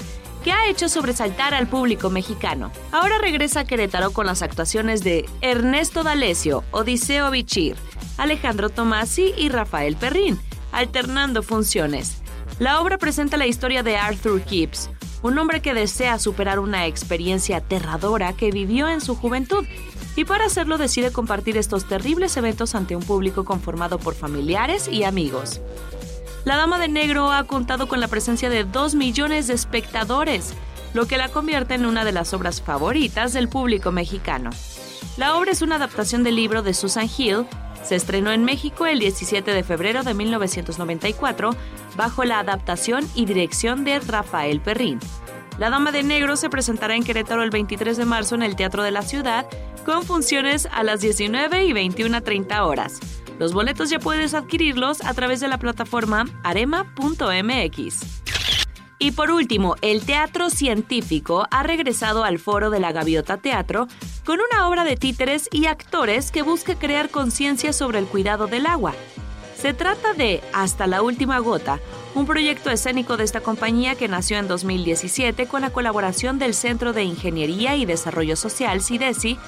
que ha hecho sobresaltar al público mexicano. Ahora regresa a Querétaro con las actuaciones de Ernesto D'Alessio, Odiseo Bichir, Alejandro Tomasi y Rafael Perrín, alternando funciones. La obra presenta la historia de Arthur Gibbs, un hombre que desea superar una experiencia aterradora que vivió en su juventud y para hacerlo decide compartir estos terribles eventos ante un público conformado por familiares y amigos. La Dama de Negro ha contado con la presencia de 2 millones de espectadores, lo que la convierte en una de las obras favoritas del público mexicano. La obra es una adaptación del libro de Susan Hill se estrenó en México el 17 de febrero de 1994 bajo la adaptación y dirección de Rafael Perrín. La Dama de Negro se presentará en Querétaro el 23 de marzo en el Teatro de la Ciudad con funciones a las 19 y 21.30 horas. Los boletos ya puedes adquirirlos a través de la plataforma arema.mx. Y por último, el teatro científico ha regresado al foro de la Gaviota Teatro con una obra de títeres y actores que busca crear conciencia sobre el cuidado del agua. Se trata de Hasta la última gota, un proyecto escénico de esta compañía que nació en 2017 con la colaboración del Centro de Ingeniería y Desarrollo Social, CIDESI,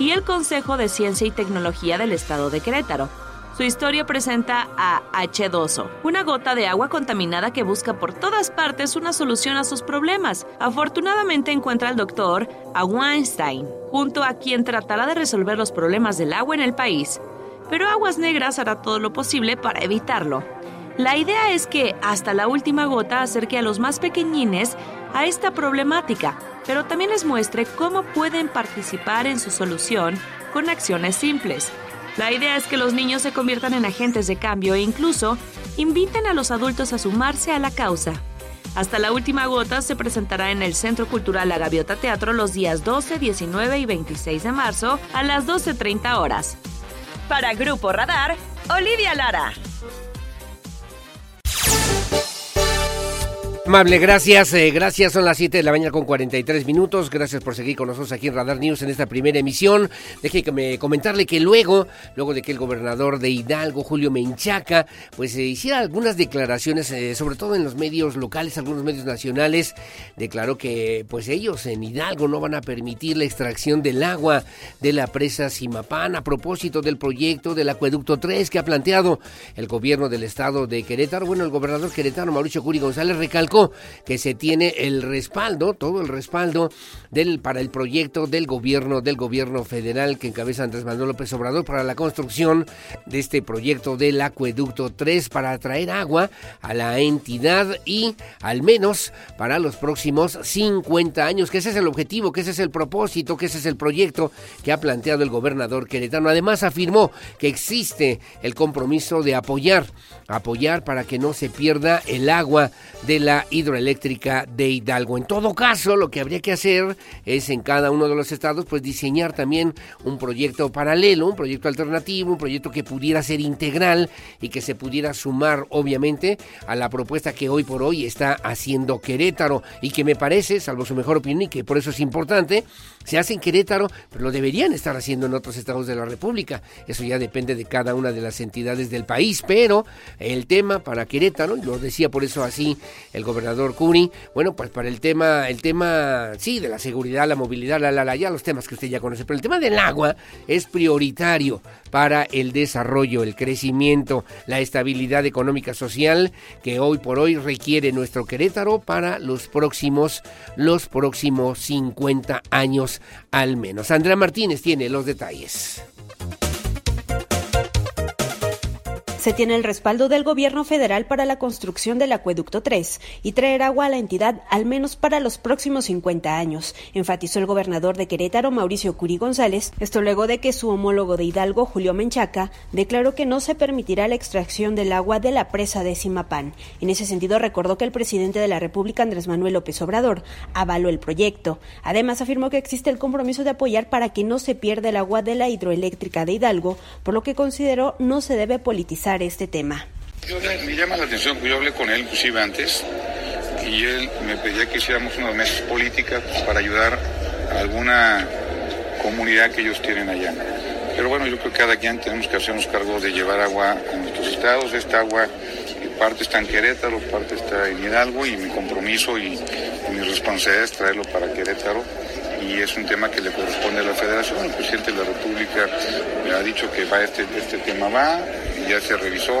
y el Consejo de Ciencia y Tecnología del Estado de Querétaro. Su historia presenta a H2O, una gota de agua contaminada que busca por todas partes una solución a sus problemas. Afortunadamente encuentra al doctor, a Weinstein, junto a quien tratará de resolver los problemas del agua en el país. Pero Aguas Negras hará todo lo posible para evitarlo. La idea es que hasta la última gota acerque a los más pequeñines a esta problemática, pero también les muestre cómo pueden participar en su solución con acciones simples. La idea es que los niños se conviertan en agentes de cambio e incluso inviten a los adultos a sumarse a la causa. Hasta la última gota se presentará en el Centro Cultural La Gaviota Teatro los días 12, 19 y 26 de marzo a las 12.30 horas. Para Grupo Radar, Olivia Lara. Amable, gracias, eh, gracias. Son las 7 de la mañana con 43 minutos. Gracias por seguir con nosotros aquí en Radar News en esta primera emisión. Déjeme comentarle que luego, luego de que el gobernador de Hidalgo, Julio Menchaca, pues eh, hiciera algunas declaraciones, eh, sobre todo en los medios locales, algunos medios nacionales, declaró que pues ellos en Hidalgo no van a permitir la extracción del agua de la presa Simapán a propósito del proyecto del acueducto 3 que ha planteado el gobierno del estado de Querétaro. Bueno, el gobernador queretano Mauricio Curi González recalcó que se tiene el respaldo, todo el respaldo para el proyecto del gobierno, del gobierno federal que encabeza Andrés Manuel López Obrador para la construcción de este proyecto del acueducto 3 para traer agua a la entidad y al menos para los próximos 50 años, que ese es el objetivo, que ese es el propósito, que ese es el proyecto que ha planteado el gobernador queretano. Además afirmó que existe el compromiso de apoyar, apoyar para que no se pierda el agua de la hidroeléctrica de Hidalgo. En todo caso, lo que habría que hacer es en cada uno de los estados, pues diseñar también un proyecto paralelo, un proyecto alternativo, un proyecto que pudiera ser integral y que se pudiera sumar, obviamente, a la propuesta que hoy por hoy está haciendo Querétaro y que me parece, salvo su mejor opinión y que por eso es importante, se hace en Querétaro, pero lo deberían estar haciendo en otros estados de la República. Eso ya depende de cada una de las entidades del país, pero el tema para Querétaro, y lo decía por eso así el gobernador Curi, bueno, pues para el tema, el tema, sí, de la seguridad, la movilidad, la, la, la, ya los temas que usted ya conoce, pero el tema del agua es prioritario para el desarrollo, el crecimiento, la estabilidad económica social que hoy por hoy requiere nuestro Querétaro para los próximos, los próximos 50 años al menos. Andrea Martínez tiene los detalles. Se tiene el respaldo del gobierno federal para la construcción del acueducto 3 y traer agua a la entidad al menos para los próximos 50 años, enfatizó el gobernador de Querétaro, Mauricio Curi González, esto luego de que su homólogo de Hidalgo, Julio Menchaca, declaró que no se permitirá la extracción del agua de la presa de Simapán. En ese sentido, recordó que el presidente de la República, Andrés Manuel López Obrador, avaló el proyecto. Además, afirmó que existe el compromiso de apoyar para que no se pierda el agua de la hidroeléctrica de Hidalgo, por lo que consideró no se debe politizar este tema. Yo, me llama la atención yo hablé con él inclusive antes y él me pedía que hiciéramos unas mesas políticas para ayudar a alguna comunidad que ellos tienen allá. Pero bueno, yo creo que cada quien tenemos que hacernos cargo de llevar agua a nuestros estados. Esta agua, parte está en Querétaro, parte está en Hidalgo y mi compromiso y, y mi responsabilidad es traerlo para Querétaro y es un tema que le corresponde a la federación. El presidente de la República ha dicho que va este, este tema va, ya se revisó,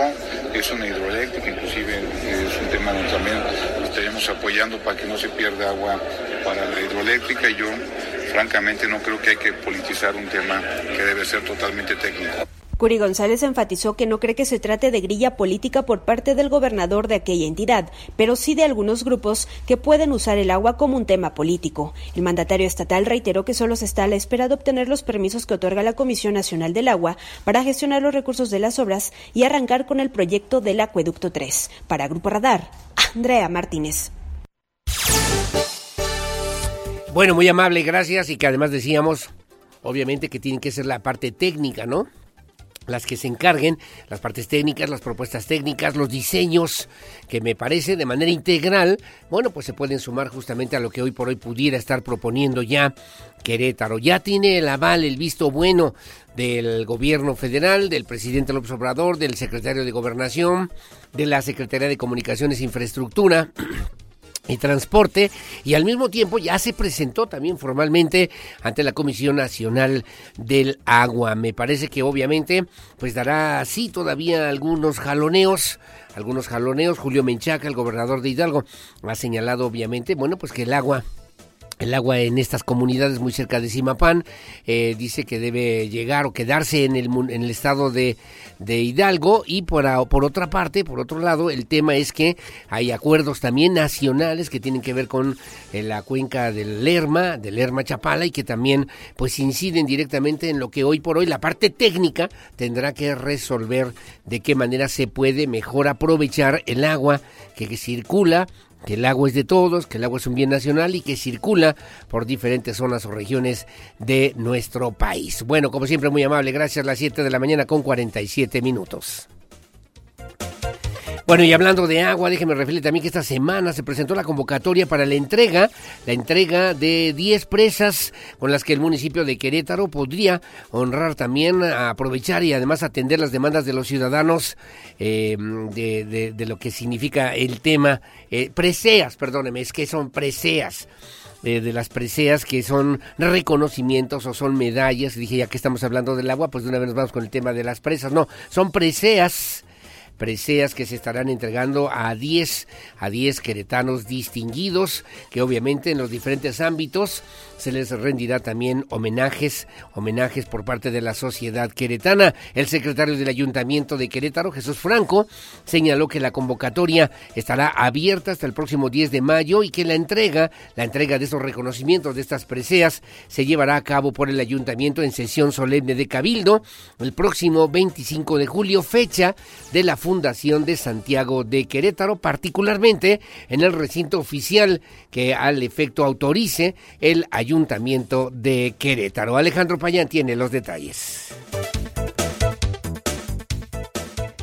es una hidroeléctrica, inclusive es un tema donde también estaríamos apoyando para que no se pierda agua para la hidroeléctrica y yo francamente no creo que hay que politizar un tema que debe ser totalmente técnico. Curi González enfatizó que no cree que se trate de grilla política por parte del gobernador de aquella entidad, pero sí de algunos grupos que pueden usar el agua como un tema político. El mandatario estatal reiteró que solo se está a la espera de obtener los permisos que otorga la Comisión Nacional del Agua para gestionar los recursos de las obras y arrancar con el proyecto del Acueducto 3. Para Grupo Radar, Andrea Martínez. Bueno, muy amable, gracias. Y que además decíamos, obviamente, que tiene que ser la parte técnica, ¿no? Las que se encarguen, las partes técnicas, las propuestas técnicas, los diseños, que me parece de manera integral, bueno, pues se pueden sumar justamente a lo que hoy por hoy pudiera estar proponiendo ya Querétaro. Ya tiene el aval, el visto bueno del gobierno federal, del presidente López Obrador, del secretario de Gobernación, de la Secretaría de Comunicaciones e Infraestructura y Transporte y al mismo tiempo ya se presentó también formalmente ante la Comisión Nacional del Agua. Me parece que obviamente pues dará sí todavía algunos jaloneos, algunos jaloneos. Julio Menchaca, el gobernador de Hidalgo, ha señalado obviamente, bueno, pues que el agua el agua en estas comunidades muy cerca de Simapán. Eh, dice que debe llegar o quedarse en el, en el estado de, Hidalgo. Y por, por otra parte, por otro lado, el tema es que hay acuerdos también nacionales que tienen que ver con eh, la cuenca del Lerma, del Lerma Chapala, y que también pues inciden directamente en lo que hoy por hoy la parte técnica tendrá que resolver de qué manera se puede mejor aprovechar el agua que circula que el agua es de todos, que el agua es un bien nacional y que circula por diferentes zonas o regiones de nuestro país. Bueno, como siempre, muy amable, gracias. Las 7 de la mañana con 47 minutos. Bueno, y hablando de agua, déjeme referirle también que esta semana se presentó la convocatoria para la entrega, la entrega de 10 presas con las que el municipio de Querétaro podría honrar también, aprovechar y además atender las demandas de los ciudadanos eh, de, de, lo que significa el tema, eh, preseas, perdóneme, es que son preseas. De, de, las preseas que son reconocimientos o son medallas. Dije, ya que estamos hablando del agua, pues de una vez nos vamos con el tema de las presas. No, son preseas preseas que se estarán entregando a 10 a 10 queretanos distinguidos que obviamente en los diferentes ámbitos se les rendirá también homenajes, homenajes por parte de la sociedad queretana. El secretario del Ayuntamiento de Querétaro, Jesús Franco, señaló que la convocatoria estará abierta hasta el próximo 10 de mayo y que la entrega, la entrega de estos reconocimientos de estas preseas se llevará a cabo por el Ayuntamiento en sesión solemne de Cabildo el próximo 25 de julio, fecha de la Fundación de Santiago de Querétaro, particularmente en el recinto oficial que al efecto autorice el Ayuntamiento de Querétaro. Alejandro Payán tiene los detalles.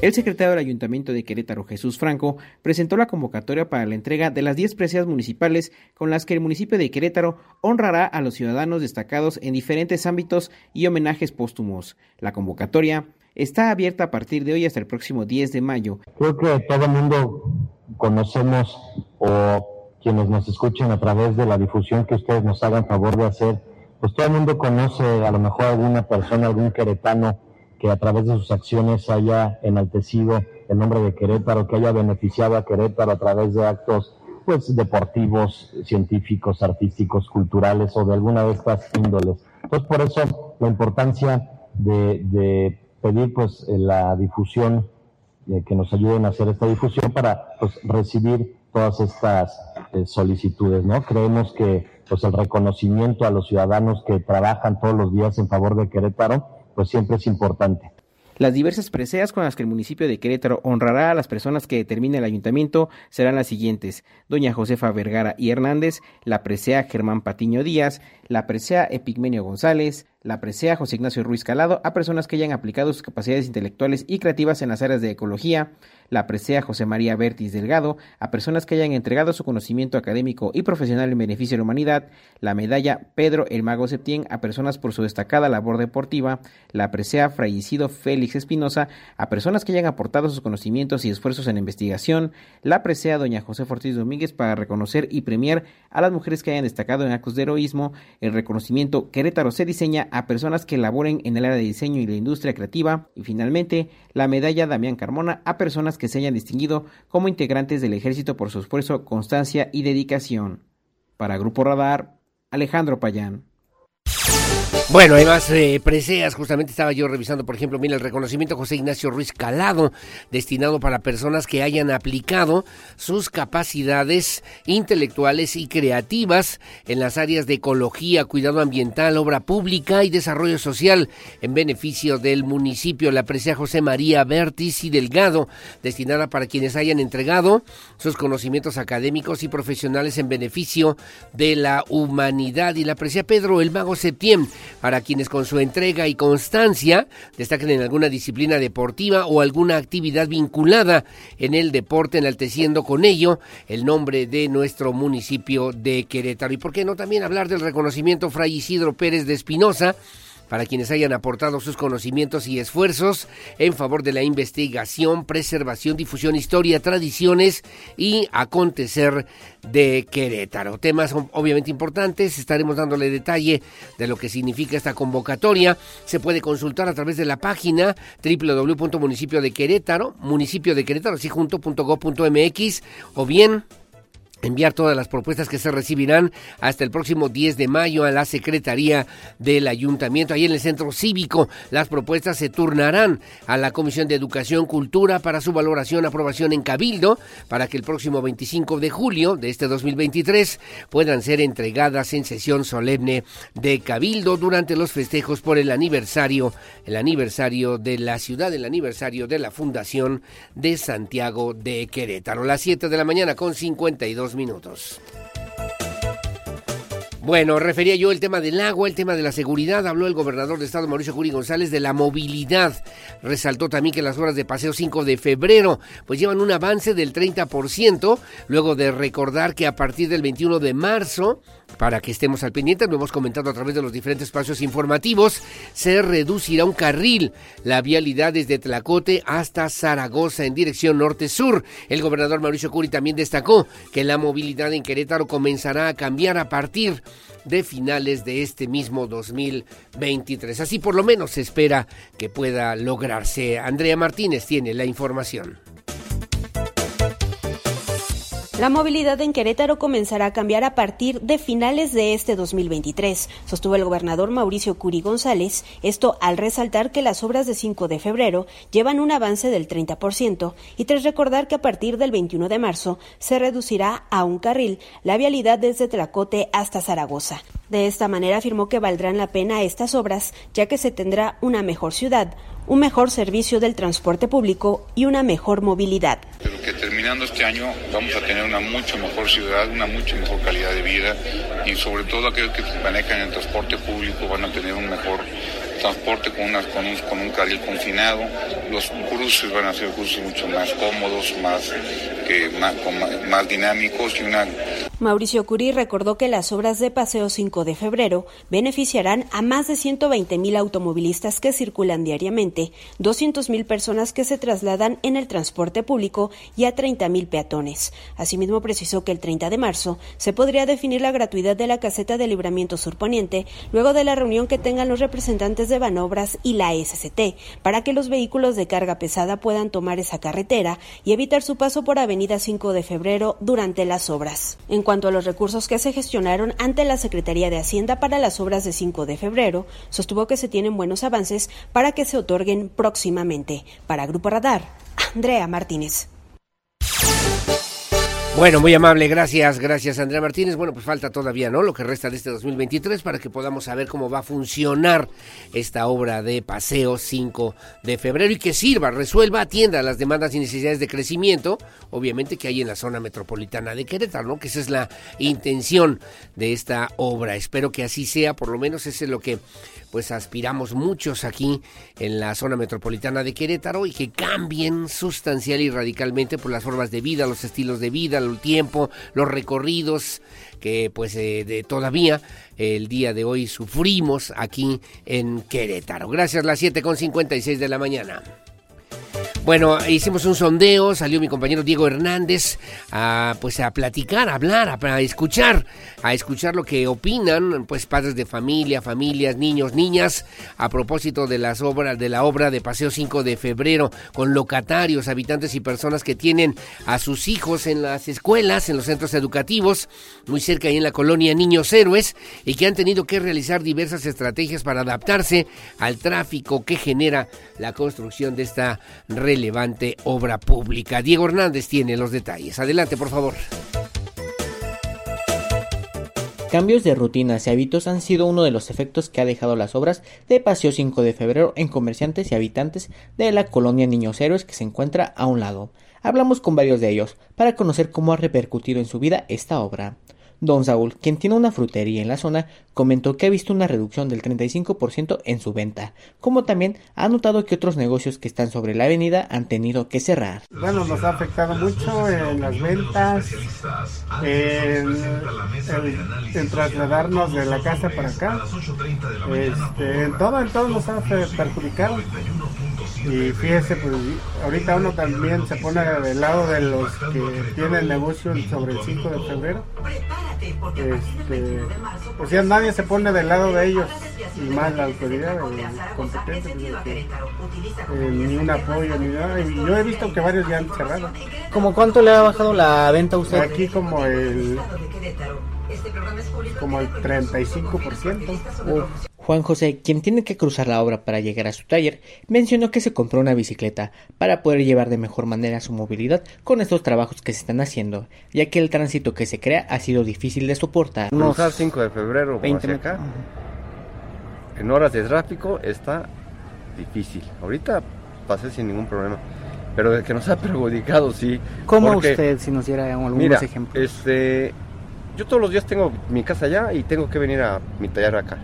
El secretario del Ayuntamiento de Querétaro, Jesús Franco, presentó la convocatoria para la entrega de las 10 preseas municipales con las que el municipio de Querétaro honrará a los ciudadanos destacados en diferentes ámbitos y homenajes póstumos. La convocatoria está abierta a partir de hoy hasta el próximo 10 de mayo. Creo que todo el mundo conocemos o quienes nos escuchen a través de la difusión que ustedes nos hagan favor de hacer, pues todo el mundo conoce a lo mejor alguna persona, algún queretano que a través de sus acciones haya enaltecido el nombre de Querétaro, que haya beneficiado a Querétaro a través de actos pues deportivos, científicos, artísticos, culturales o de alguna de estas índoles. Entonces por eso la importancia de, pedir pues la difusión, eh, que nos ayuden a hacer esta difusión para pues recibir todas estas eh, solicitudes, ¿no? Creemos que pues el reconocimiento a los ciudadanos que trabajan todos los días en favor de Querétaro, pues siempre es importante. Las diversas preseas con las que el municipio de Querétaro honrará a las personas que determine el ayuntamiento serán las siguientes: Doña Josefa Vergara y Hernández, la presea Germán Patiño Díaz, la presea Epigmenio González, la presea José Ignacio Ruiz Calado a personas que hayan aplicado sus capacidades intelectuales y creativas en las áreas de ecología, la presea José María Bertis Delgado a personas que hayan entregado su conocimiento académico y profesional en beneficio de la humanidad, la medalla Pedro el Mago Septién a personas por su destacada labor deportiva, la presea Frayicido Félix Espinosa a personas que hayan aportado sus conocimientos y esfuerzos en investigación, la presea Doña José Ortiz Domínguez para reconocer y premiar a las mujeres que hayan destacado en actos de heroísmo, el reconocimiento Querétaro se diseña a personas que laboren en el área de diseño y la industria creativa y finalmente la medalla Damián Carmona a personas que se hayan distinguido como integrantes del ejército por su esfuerzo, constancia y dedicación. Para Grupo Radar, Alejandro Payán. Bueno, hay más eh, preseas. Justamente estaba yo revisando, por ejemplo, mira el reconocimiento José Ignacio Ruiz Calado, destinado para personas que hayan aplicado sus capacidades intelectuales y creativas en las áreas de ecología, cuidado ambiental, obra pública y desarrollo social en beneficio del municipio. La presea José María Bertis y Delgado, destinada para quienes hayan entregado sus conocimientos académicos y profesionales en beneficio de la humanidad. Y la presea Pedro el Mago Septiembre para quienes con su entrega y constancia destaquen en alguna disciplina deportiva o alguna actividad vinculada en el deporte, enalteciendo con ello el nombre de nuestro municipio de Querétaro. Y por qué no también hablar del reconocimiento Fray Isidro Pérez de Espinosa, para quienes hayan aportado sus conocimientos y esfuerzos en favor de la investigación, preservación, difusión, historia, tradiciones y acontecer de Querétaro. Temas obviamente importantes, estaremos dándole detalle de lo que significa esta convocatoria. Se puede consultar a través de la página www.municipio de Querétaro, municipio de Querétaro, así o bien enviar todas las propuestas que se recibirán hasta el próximo 10 de mayo a la Secretaría del Ayuntamiento. Ahí en el Centro Cívico las propuestas se turnarán a la Comisión de Educación Cultura para su valoración, aprobación en Cabildo, para que el próximo 25 de julio de este 2023 puedan ser entregadas en sesión solemne de Cabildo durante los festejos por el aniversario, el aniversario de la ciudad, el aniversario de la Fundación de Santiago de Querétaro. Las 7 de la mañana con 52 minutos. Bueno, refería yo el tema del agua, el tema de la seguridad. Habló el gobernador de Estado, Mauricio Curi González, de la movilidad. Resaltó también que las horas de paseo 5 de febrero pues llevan un avance del 30%, luego de recordar que a partir del 21 de marzo para que estemos al pendiente, lo hemos comentado a través de los diferentes espacios informativos, se reducirá un carril, la vialidad desde Tlacote hasta Zaragoza en dirección norte-sur. El gobernador Mauricio Curi también destacó que la movilidad en Querétaro comenzará a cambiar a partir de finales de este mismo 2023. Así por lo menos se espera que pueda lograrse. Andrea Martínez tiene la información. La movilidad en Querétaro comenzará a cambiar a partir de finales de este 2023, sostuvo el gobernador Mauricio Curi González, esto al resaltar que las obras de 5 de febrero llevan un avance del 30% y tras recordar que a partir del 21 de marzo se reducirá a un carril la vialidad desde Tlacote hasta Zaragoza. De esta manera afirmó que valdrán la pena estas obras, ya que se tendrá una mejor ciudad, un mejor servicio del transporte público y una mejor movilidad. Pero que terminando este año vamos a tener una mucho mejor ciudad, una mucho mejor calidad de vida y sobre todo aquellos que manejan el transporte público van a tener un mejor transporte con, una, con, un, con carril confinado. Los cruces van a ser cruces mucho más cómodos, más, que, más, más dinámicos y una Mauricio Curí recordó que las obras de Paseo 5 de febrero beneficiarán a más de 120 mil automovilistas que circulan diariamente, 200 mil personas que se trasladan en el transporte público y a 30 mil peatones. Asimismo, precisó que el 30 de marzo se podría definir la gratuidad de la caseta de libramiento surponiente luego de la reunión que tengan los representantes de Banobras y la SCT para que los vehículos de carga pesada puedan tomar esa carretera y evitar su paso por Avenida 5 de febrero durante las obras. En cuanto a los recursos que se gestionaron ante la Secretaría de Hacienda para las obras de 5 de febrero, sostuvo que se tienen buenos avances para que se otorguen próximamente. Para Grupo Radar, Andrea Martínez. Bueno, muy amable, gracias, gracias Andrea Martínez. Bueno, pues falta todavía, ¿no? Lo que resta de este 2023 para que podamos saber cómo va a funcionar esta obra de paseo 5 de febrero y que sirva, resuelva, atienda las demandas y necesidades de crecimiento, obviamente que hay en la zona metropolitana de Querétaro, ¿no? Que esa es la intención de esta obra. Espero que así sea, por lo menos ese es lo que pues aspiramos muchos aquí en la zona metropolitana de Querétaro y que cambien sustancial y radicalmente por las formas de vida, los estilos de vida, el tiempo, los recorridos que pues eh, de todavía el día de hoy sufrimos aquí en Querétaro. Gracias, las 7.56 de la mañana. Bueno, hicimos un sondeo, salió mi compañero Diego Hernández a pues a platicar, a hablar, a, escuchar, a escuchar lo que opinan pues padres de familia, familias, niños, niñas a propósito de las obras de la obra de Paseo 5 de Febrero con locatarios, habitantes y personas que tienen a sus hijos en las escuelas, en los centros educativos, muy cerca ahí en la colonia Niños Héroes y que han tenido que realizar diversas estrategias para adaptarse al tráfico que genera la construcción de esta relevante obra pública. Diego Hernández tiene los detalles. Adelante, por favor. Cambios de rutinas y hábitos han sido uno de los efectos que ha dejado las obras de Paseo 5 de febrero en comerciantes y habitantes de la colonia Niños Héroes que se encuentra a un lado. Hablamos con varios de ellos para conocer cómo ha repercutido en su vida esta obra. Don Saúl, quien tiene una frutería en la zona, comentó que ha visto una reducción del 35% en su venta, como también ha notado que otros negocios que están sobre la avenida han tenido que cerrar. Bueno, nos ha afectado mucho en las ventas, en, trasladarnos de la casa para acá, este, en todo, en todo nos ha perjudicado. Y fíjese, pues ahorita uno también se pone del lado de los que tienen negocio sobre el 5 de febrero. Este, pues ya nadie se pone del lado de ellos y más la autoridad competente, eh, ni un apoyo ni nada. Y yo he visto que varios ya han cerrado. ¿Cómo cuánto le ha bajado la venta a usted? Aquí como el como el 35%. Juan José, quien tiene que cruzar la obra para llegar a su taller, mencionó que se compró una bicicleta para poder llevar de mejor manera su movilidad con estos trabajos que se están haciendo, ya que el tránsito que se crea ha sido difícil de soportar. Cruzar 5 de febrero 20 acá, en horas de tráfico está difícil. Ahorita pasé sin ningún problema, pero de que nos ha perjudicado, sí. ¿Cómo usted, si nos diera algunos mira, ejemplos? Este, yo todos los días tengo mi casa allá y tengo que venir a mi taller acá.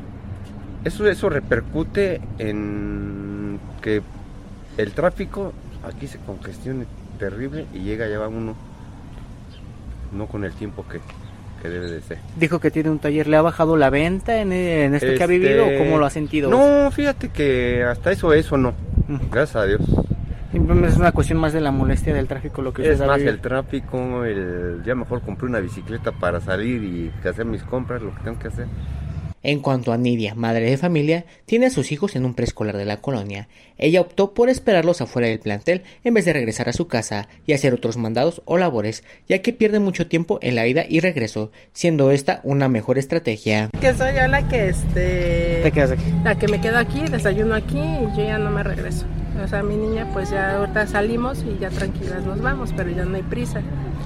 Eso, eso repercute en que el tráfico aquí se congestione terrible y llega ya va uno no con el tiempo que, que debe de ser. Dijo que tiene un taller, ¿le ha bajado la venta en, en esto que ha vivido o Este, cómo lo ha sentido? No, fíjate que hasta eso, eso no. Gracias a Dios. Simplemente es una cuestión más de la molestia del tráfico lo que Es más vivido. el tráfico, el, ya mejor compré una bicicleta para salir y hacer mis compras, lo que tengo que hacer. En cuanto a Nidia, madre de familia, tiene a sus hijos en un preescolar de la colonia. Ella optó por esperarlos afuera del plantel en vez de regresar a su casa y hacer otros mandados o labores, ya que pierde mucho tiempo en la ida y regreso, siendo esta una mejor estrategia. Que soy yo la que este Te quedas aquí. la que me quedo aquí, desayuno aquí y yo ya no me regreso. O sea, mi niña pues ya ahorita salimos y ya tranquilas nos vamos, pero ya no hay prisa.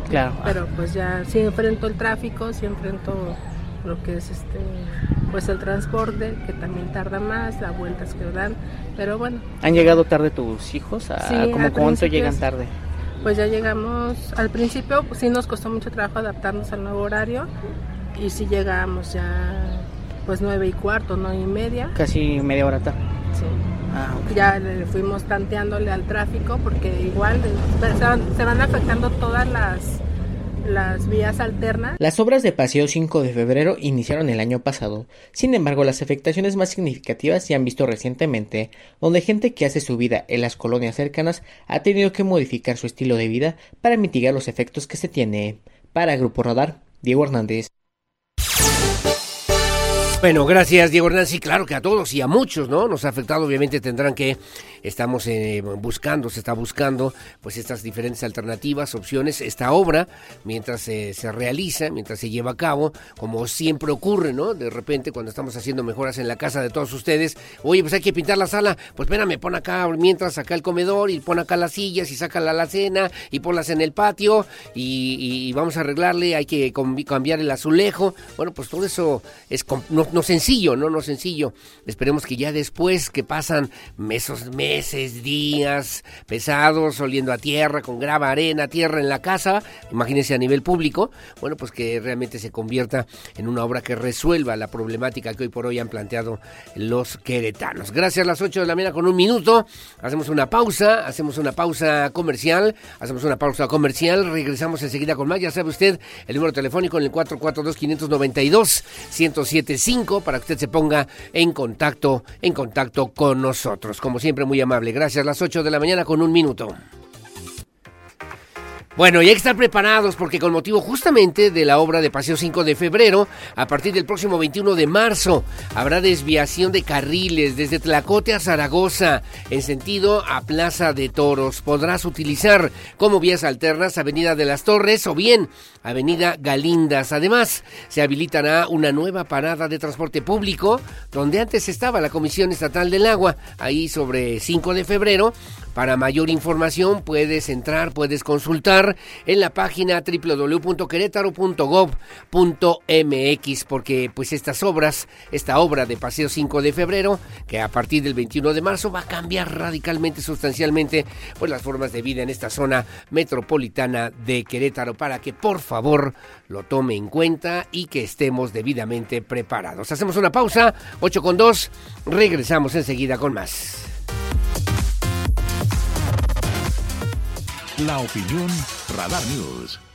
Claro. Pero pues ya sí enfrento el tráfico, sí enfrento lo que es este pues el transporte que también tarda más, las vueltas que dan, pero bueno, ¿Han llegado tarde tus hijos? ¿A Sí, como cuánto llegan tarde? pues ya llegamos al principio pues, sí nos costó mucho trabajo adaptarnos al nuevo horario y sí llegamos ya pues nueve y cuarto, nueve y media. Casi media hora tarde. Sí. Ah, ok. Ya le fuimos tanteándole al tráfico porque igual eh, se van, se van afectando todas las, las vías alternas. Las obras de Paseo 5 de febrero iniciaron el año pasado. Sin embargo, las afectaciones más significativas se han visto recientemente, donde gente que hace su vida en las colonias cercanas ha tenido que modificar su estilo de vida para mitigar los efectos que se tiene. Para Grupo Radar, Diego Hernández. Bueno, gracias Diego Hernández. Sí, claro que a todos y a muchos, ¿no? Nos ha afectado, obviamente tendrán que, estamos eh, buscando, se está buscando, pues estas diferentes alternativas, opciones, esta obra, mientras eh, se realiza, mientras se lleva a cabo, como siempre ocurre, ¿no? De repente cuando estamos haciendo mejoras en la casa de todos ustedes, oye, pues hay que pintar la sala, pues espérame, pon acá, mientras acá el comedor y pon acá las sillas y saca la alacena y ponlas en el patio y, y vamos a arreglarle, hay que cambiar el azulejo, bueno, pues todo eso es no, no sencillo, no, no sencillo. Esperemos que ya después que pasan meses, meses, días pesados, oliendo a tierra, con grava, arena, tierra en la casa, imagínense a nivel público, bueno, pues que realmente se convierta en una obra que resuelva la problemática que hoy por hoy han planteado los queretanos. Gracias a las 8 de la mañana con un minuto, hacemos una pausa, hacemos una pausa comercial, hacemos una pausa comercial, regresamos enseguida con más, ya sabe usted, el número telefónico en el 442-592-1075 para que usted se ponga en contacto, en contacto con nosotros. Como siempre, muy amable. Gracias, las 8 de la mañana con un minuto. Bueno, y hay que estar preparados porque con motivo justamente de la obra de Paseo 5 de febrero, a partir del próximo 21 de marzo, habrá desviación de carriles desde Tlacote a Zaragoza en sentido a Plaza de Toros. Podrás utilizar como vías alternas Avenida de las Torres o bien Avenida Galindas. Además, se habilitará una nueva parada de transporte público donde antes estaba la Comisión Estatal del Agua, ahí sobre 5 de febrero. Para mayor información puedes entrar, puedes consultar en la página www.querétaro.gov.mx porque pues estas obras, esta obra de Paseo 5 de febrero, que a partir del 21 de marzo va a cambiar radicalmente, sustancialmente, pues las formas de vida en esta zona metropolitana de Querétaro para que por favor lo tome en cuenta y que estemos debidamente preparados. Hacemos una pausa, 8 con 2, regresamos enseguida con más. La opinión Radar News.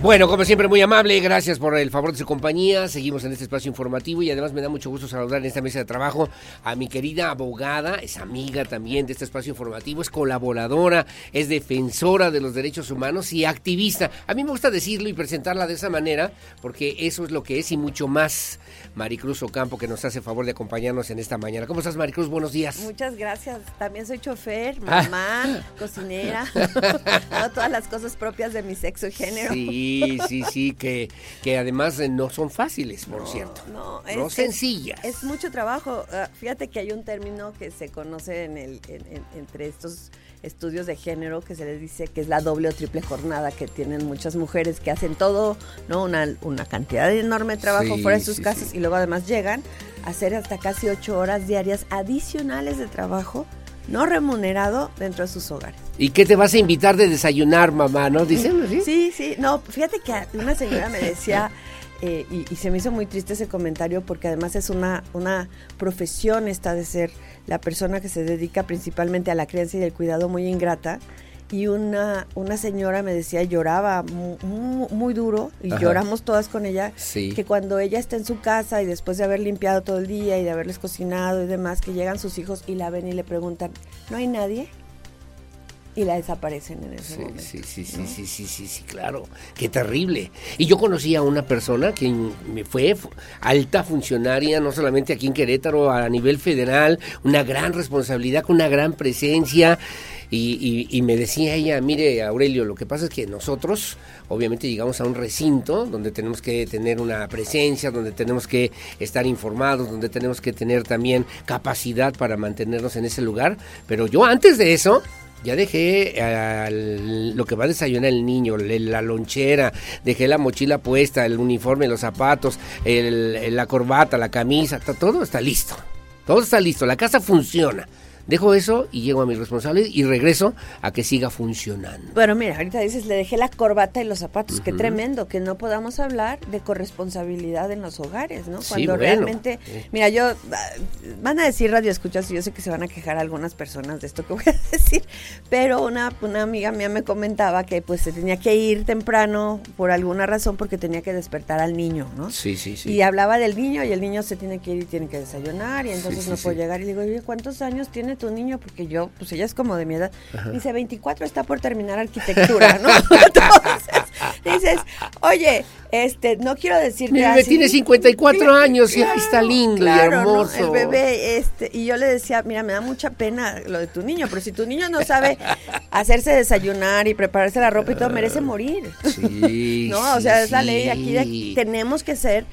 Bueno, como siempre, muy amable, gracias por el favor de su compañía. Seguimos en este espacio informativo y además me da mucho gusto saludar en esta mesa de trabajo a mi querida abogada, es amiga también de este espacio informativo, es colaboradora, es defensora de los derechos humanos y activista. A mí me gusta decirlo y presentarla de esa manera porque eso es lo que es y mucho más. Maricruz Ocampo, que nos hace favor de acompañarnos en esta mañana. ¿Cómo estás, Maricruz? Buenos días. Muchas gracias. También soy chofer, Ah. mamá, cocinera. Hago todas las cosas propias de mi sexo y género. Sí, sí, sí, que, que además eh, no son fáciles, por cierto. No, No es, sencillas. Es, es mucho trabajo. Ah, fíjate que hay un término que se conoce en el, en- en- entre estos estudios de género que se les dice que es la doble o triple jornada que tienen muchas mujeres que hacen todo, ¿no? Una, una cantidad de enorme trabajo Sí, fuera de sus sí, casas sí. y luego además llegan a hacer hasta casi ocho horas diarias adicionales de trabajo no remunerado dentro de sus hogares. ¿Y qué te vas a invitar de desayunar, mamá? ¿No? Dicen así. Sí, sí. No, fíjate que una señora me decía, eh, y, y se me hizo muy triste ese comentario porque además es una, una profesión esta de ser la persona que se dedica principalmente a la crianza y el cuidado muy ingrata. Y una, una señora me decía, lloraba mu- mu- muy, duro, y Ajá. lloramos todas con ella, Sí. que cuando ella está en su casa y después de haber limpiado todo el día y de haberles cocinado y demás, que llegan sus hijos y la ven y le preguntan, ¿no hay nadie? Y la desaparecen en ese Sí, momento. sí, sí, sí, sí, sí, sí, sí, claro. Qué terrible. Y yo conocí a una persona que me fue fu- alta funcionaria, no solamente aquí en Querétaro, a nivel federal, una gran responsabilidad, con una gran presencia. Y, y- y me decía ella, mire Aurelio, lo que pasa es que nosotros obviamente llegamos a un recinto donde tenemos que tener una presencia, donde tenemos que estar informados, donde tenemos que tener también capacidad para mantenernos en ese lugar. Pero yo antes de eso, ya dejé al- lo que va a desayunar el niño, la lonchera, dejé la mochila puesta, el uniforme, los zapatos, el- la corbata, la camisa, todo está listo. Todo está listo, la casa funciona. Dejo eso y llego a mi responsable y regreso a que siga funcionando. Bueno, mira, ahorita dices, le dejé la corbata y los zapatos. Qué tremendo que no podamos hablar de corresponsabilidad en los hogares, ¿no? Sí, Cuando bueno. realmente, Sí. mira, yo, ah, van a decir radio escuchas y yo sé que se van a quejar algunas personas de esto que voy a decir, pero una, una amiga mía me comentaba que pues se tenía que ir temprano por alguna razón porque tenía que despertar al niño, ¿no? Sí, sí, sí. Y hablaba del niño y el niño se tiene que ir y tiene que desayunar y entonces sí, no sí. puede llegar. Y le digo, oye, ¿cuántos años tiene tu niño? Porque yo, pues ella es como de mi edad. Ajá. Dice, 24 está por terminar arquitectura, ¿no? Entonces, dices, oye, este, no quiero decirte Mi bebé así. tiene 54 años y ahí está lindo y claro, ¿no? hermoso. El bebé, este, y yo le decía, mira, me da mucha pena lo de tu niño, pero si tu niño no sabe hacerse desayunar y prepararse la ropa y todo, merece morir. Sí, no, o sí, sea, es la ley aquí, de. Tenemos que ser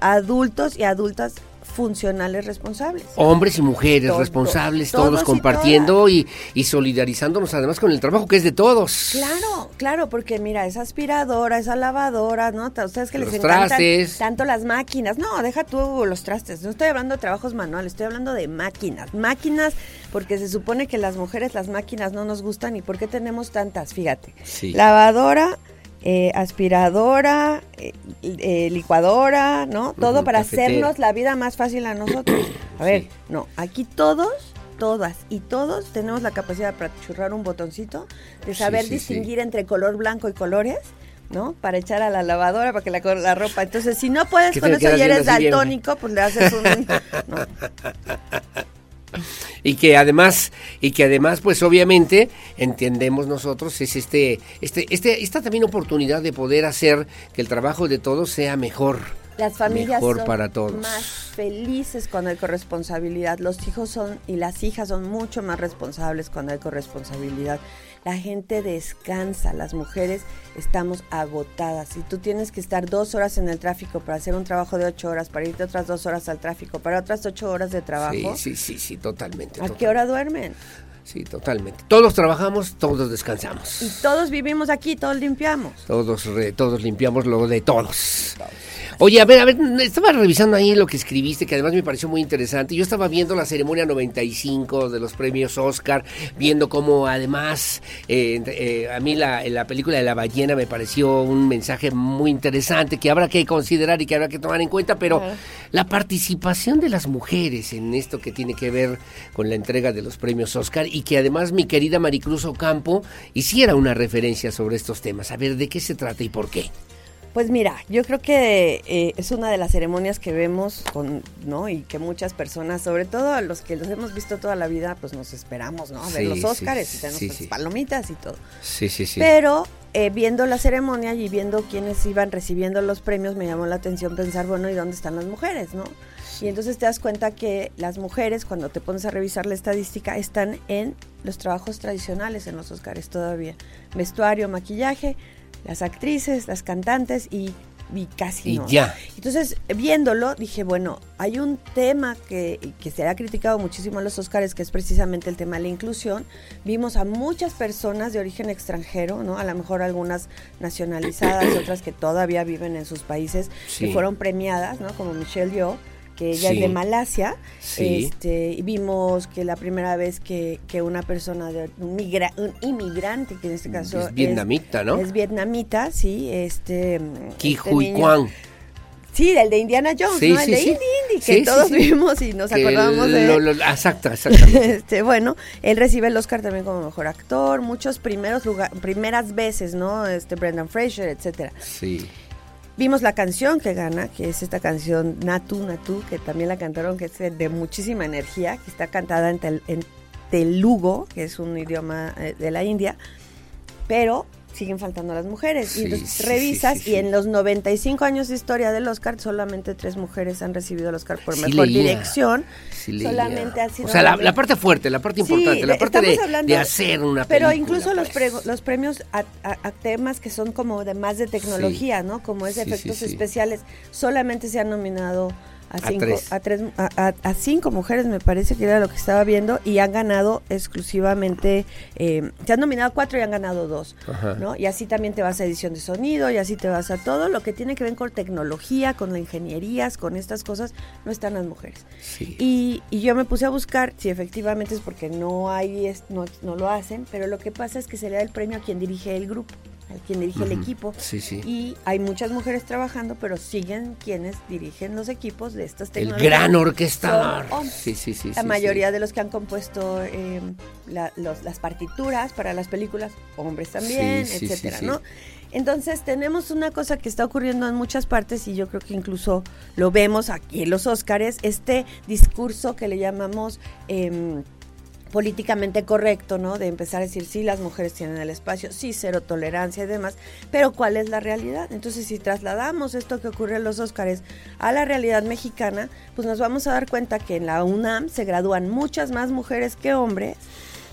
adultos y adultas funcionales responsables. Hombres y mujeres Todo- responsables, todos compartiendo y, y solidarizándonos además con el trabajo que es de todos. Claro, claro, porque mira, esa aspiradora, esa lavadora, ¿no? Ustedes que les Los encantan trastes. tanto las máquinas. No, deja tú los trastes. No estoy hablando de trabajos manuales, estoy hablando de máquinas. Máquinas, porque se supone que las mujeres las máquinas no nos gustan. ¿Y por qué tenemos tantas? Fíjate. Sí. Lavadora, eh, aspiradora, eh, eh, licuadora, ¿no? Todo para cafetera. hacernos la vida más fácil a nosotros. A ver, no, aquí todos, todas y todos tenemos la capacidad para churrar un botoncito, de saber sí, sí. distinguir entre color blanco y colores. ¿No? Para echar a la lavadora, para que la, la ropa. Entonces, si no puedes con eso y eres daltónico, pues le haces un. no. Y que además, y que además, pues obviamente, entendemos nosotros, es este, este, este, esta también oportunidad de poder hacer que el trabajo de todos sea mejor. Las familias Mejor son para todos. más felices cuando hay corresponsabilidad. Los hijos son y las hijas son mucho más responsables cuando hay corresponsabilidad. La gente descansa, las mujeres estamos agotadas. Si tú tienes que estar dos horas en el tráfico para hacer un trabajo de ocho horas, para irte otras dos horas al tráfico, para otras ocho horas de trabajo, Sí, sí, sí, sí, totalmente. ¿a qué hora duermen? Sí, totalmente. Todos trabajamos, todos descansamos. Y todos vivimos aquí, todos limpiamos. Todos, re- todos limpiamos lo de todos. Oye, a ver, a ver, estaba revisando ahí lo que escribiste, que además me pareció muy interesante. Yo estaba viendo la ceremonia 95 de los premios Oscar, viendo cómo además eh, eh, a mí la, la película de la ballena me pareció un mensaje muy interesante que habrá que considerar y que habrá que tomar en cuenta, pero la participación de las mujeres en esto que tiene que ver con la entrega de los premios Oscar y que además mi querida Maricruz Ocampo hiciera una referencia sobre estos temas. A ver, ¿de qué se trata y por qué? Pues mira, yo creo que eh, es una de las ceremonias que vemos con, ¿no? Y que muchas personas, sobre todo a los que los hemos visto toda la vida, pues nos esperamos, ¿no? A ver Sí, los sí, Óscares y tenemos sí, nuestras sí. palomitas y todo. Sí, sí, sí. Pero eh, viendo la ceremonia y viendo quiénes iban recibiendo los premios, me llamó la atención pensar, bueno, ¿y dónde están las mujeres, no? Y entonces te das cuenta que las mujeres, cuando te pones a revisar la estadística, están en los trabajos tradicionales en los Óscares todavía. Vestuario, maquillaje, las actrices, las cantantes y, y casi Y no. ya. Entonces, viéndolo, dije, bueno, hay un tema que, que se ha criticado muchísimo en los Óscares, que es precisamente el tema de la inclusión. Vimos a muchas personas de origen extranjero, ¿no? A lo mejor algunas nacionalizadas otras que todavía viven en sus países, Sí. que fueron premiadas, ¿no? Como Michelle Yeoh, que ella Sí. es de Malasia. Sí. Este, y vimos que la primera vez que, que una persona, de, un, migra- un inmigrante, que en este caso Es vietnamita, ¿no? Es vietnamita, sí. Este, Ki este Hui niño- Kwan. Sí, el de Indiana Jones, Sí, ¿no? El sí, de sí. Indy que todos vimos y nos acordábamos de lo- él. lo- exacto, exactamente. Este, bueno, él recibe el Oscar también como mejor actor, muchos primeros lugar, primeras veces, ¿no? Este Brendan Fraser, etcétera. Sí. Vimos la canción que gana, que es esta canción Natu Natu, que también la cantaron, que es de muchísima energía, que está cantada en, tel- en telugo, que es un idioma eh, de la India, pero siguen faltando las mujeres. Sí, y entonces revisas sí, sí, y en los 95 años de historia del Oscar, solamente tres mujeres han recibido el Oscar por mejor leía, dirección. solamente ha sido O sea, la, parte fuerte, la parte importante, la parte de, hablando- de hacer una Pero película. incluso los, pues. prego- los premios a, a- a temas que son como de más de tecnología, ¿no? Como es efectos especiales, solamente se han nominado a A cinco, tres. a, tres, a, a- a cinco mujeres, me parece que era lo que estaba viendo, y han ganado exclusivamente, eh, se han nominado cuatro y han ganado dos, Ajá. ¿no? Y así también te vas a edición de sonido, y así te vas a todo lo que tiene que ver con tecnología, con la ingenierías, con estas cosas, no están las mujeres. Sí. Y, y yo me puse a buscar si efectivamente es porque no hay, es- no, no lo hacen, pero lo que pasa es que se le da el premio a quien dirige el grupo, a quien dirige el equipo. Sí, sí. Y hay muchas mujeres trabajando, pero siguen quienes dirigen los equipos de estas El tecnologías. gran orquestador. Sí, sí, sí. La sí, mayoría de los que han compuesto eh, la- los- las partituras para las películas, hombres también, Sí, etcétera. ¿no? Entonces tenemos una cosa que está ocurriendo en muchas partes y yo creo que incluso lo vemos aquí en los Óscares, este discurso que le llamamos em, políticamente correcto, ¿no? De empezar a decir, sí, las mujeres tienen el espacio, sí, cero tolerancia y demás, pero ¿cuál es la realidad? Entonces, si trasladamos esto que ocurre en los Óscares a la realidad mexicana, pues nos vamos a dar cuenta que en la UNAM se gradúan muchas más mujeres que hombres,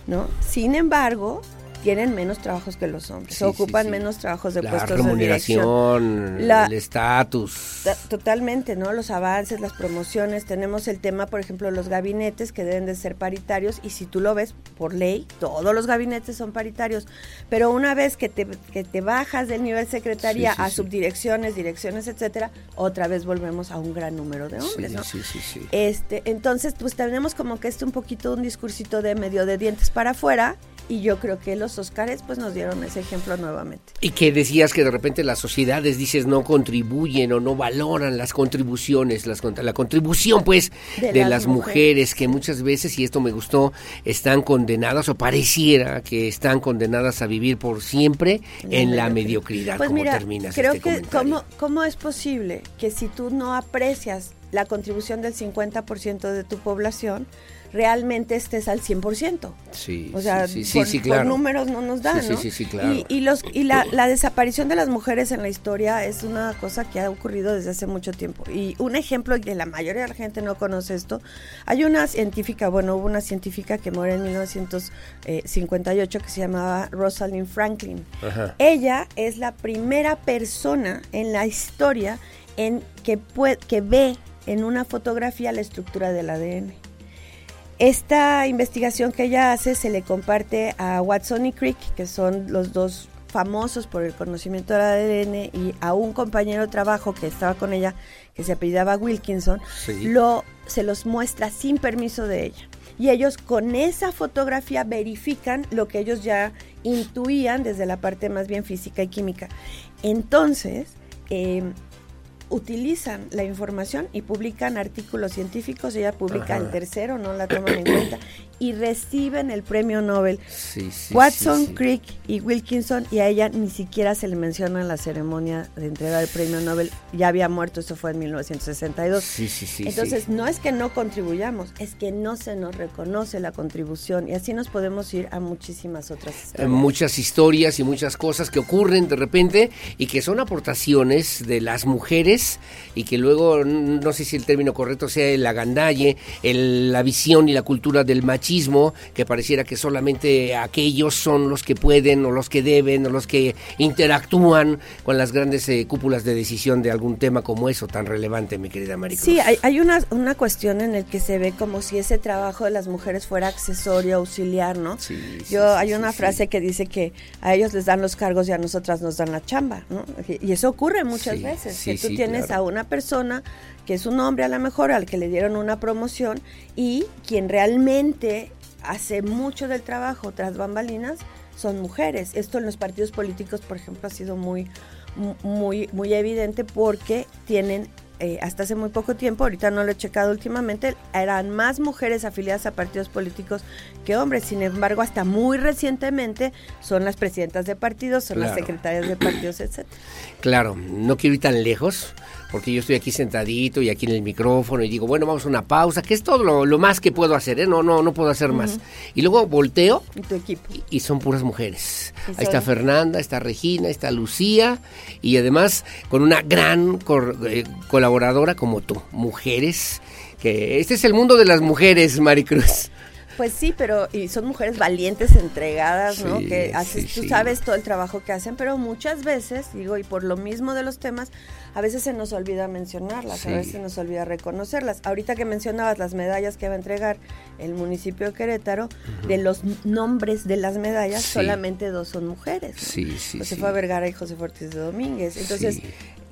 ¿no? Sin embargo, tienen menos trabajos que los hombres, Sí, ocupan sí, sí. menos trabajos de La puestos de dirección. remuneración, La- el estatus. Ta- Totalmente, ¿no? Los avances, las promociones, tenemos el tema, por ejemplo, los gabinetes que deben de ser paritarios y si tú lo ves por ley, todos los gabinetes son paritarios, pero una vez que te, que te bajas del nivel secretaría a subdirecciones, direcciones, etcétera, otra vez volvemos a un gran número de hombres, sí, sí, sí. Este, entonces, pues tenemos como que este un poquito un discursito de medio de dientes para afuera y yo creo que los Óscares pues nos dieron ese ejemplo nuevamente. Y que decías que de repente las sociedades, dices, no contribuyen o no valoran las contribuciones, las, la contribución pues de, De las, las mujeres, mujeres. que muchas veces, y esto me gustó, están condenadas o pareciera que están condenadas a vivir por siempre en la mediocridad, Pues como mira, terminas creo este que comentario. ¿cómo, ¿cómo es posible que si tú no aprecias la contribución del 50% de tu población, realmente estés al 100%? Sí, O sea, sí, sí, por, sí, por números no nos dan, Sí, sí, ¿no? sí, sí, claro. Y, y los, y la, la desaparición de las mujeres en la historia es una cosa que ha ocurrido desde hace mucho tiempo. Y un ejemplo, y que la mayoría de la gente no conoce esto, hay una científica, bueno, hubo una científica que murió en 1958 que se llamaba Rosalind Franklin. Ajá. Ella es la primera persona en la historia en que, pue- que ve en una fotografía la estructura del ADN. Esta investigación que ella hace se le comparte a Watson y Crick, que son los dos famosos por el conocimiento del ADN, y a un compañero de trabajo que estaba con ella, que se apellidaba Wilkinson, Sí. lo, se los muestra sin permiso de ella. Y ellos con esa fotografía verifican lo que ellos ya intuían desde la parte más bien física y química. Entonces, eh, utilizan la información y publican artículos científicos, ella publica Ajá. el tercero, no la toman en cuenta, y reciben el premio Nobel. Sí, sí, Watson, sí. Crick y Wilkinson, y a ella ni siquiera se le menciona en la ceremonia de entrega del premio Nobel, ya había muerto, eso fue en 1962. Sí, sí, sí, Entonces, no es que no contribuyamos, es que no se nos reconoce la contribución, y así nos podemos ir a muchísimas otras Eh, historias. muchas historias y muchas cosas que ocurren de repente y que son aportaciones de las mujeres y que luego, no sé si el término correcto sea el agandalle, el- la visión y la cultura del machismo, que pareciera que solamente aquellos son los que pueden o los que deben o los que interactúan con las grandes eh, cúpulas de decisión de algún tema como eso tan relevante, mi querida Maricruz. Sí, hay, hay una, una cuestión en el que se ve como si ese trabajo de las mujeres fuera accesorio, auxiliar, ¿no? Sí, sí, Yo hay sí, una sí. frase que dice que a ellos les dan los cargos y a nosotras nos dan la chamba, ¿no? Y eso ocurre muchas veces, que tú tienes claro. a una persona que es un hombre a lo mejor al que le dieron una promoción y quien realmente hace mucho del trabajo tras bambalinas son mujeres. Esto en los partidos políticos, por ejemplo, ha sido muy, mu- muy, muy evidente porque tienen eh, hasta hace muy poco tiempo, ahorita no lo he checado últimamente, eran más mujeres afiliadas a partidos políticos que hombres. Sin embargo, hasta muy recientemente son las presidentas de partidos, son las secretarias de partidos, etcétera. Claro, no quiero ir tan lejos, porque yo estoy aquí sentadito y aquí en el micrófono y digo, bueno, vamos a una pausa, que es todo lo, lo más que puedo hacer, ¿eh? No, no, no puedo hacer más. Y luego volteo Y tu equipo. y, y son puras mujeres. Ahí está Fernanda, está Regina, está Lucía y además con una gran cor- eh, colaboradora como tú, mujeres, que este es el mundo de las mujeres, Maricruz. Pues sí, pero y son mujeres valientes, entregadas, ¿no? Que haces, sí, tú sí. sabes todo el trabajo que hacen, pero muchas veces, digo, y por lo mismo de los temas, a veces se nos olvida mencionarlas, a veces se nos olvida reconocerlas. Ahorita que mencionabas las medallas que va a entregar el municipio de Querétaro, de los nombres de las medallas, solamente dos son mujeres. ¿no? Sí, sí, Josefa. Vergara y José Ortiz de Domínguez. Entonces.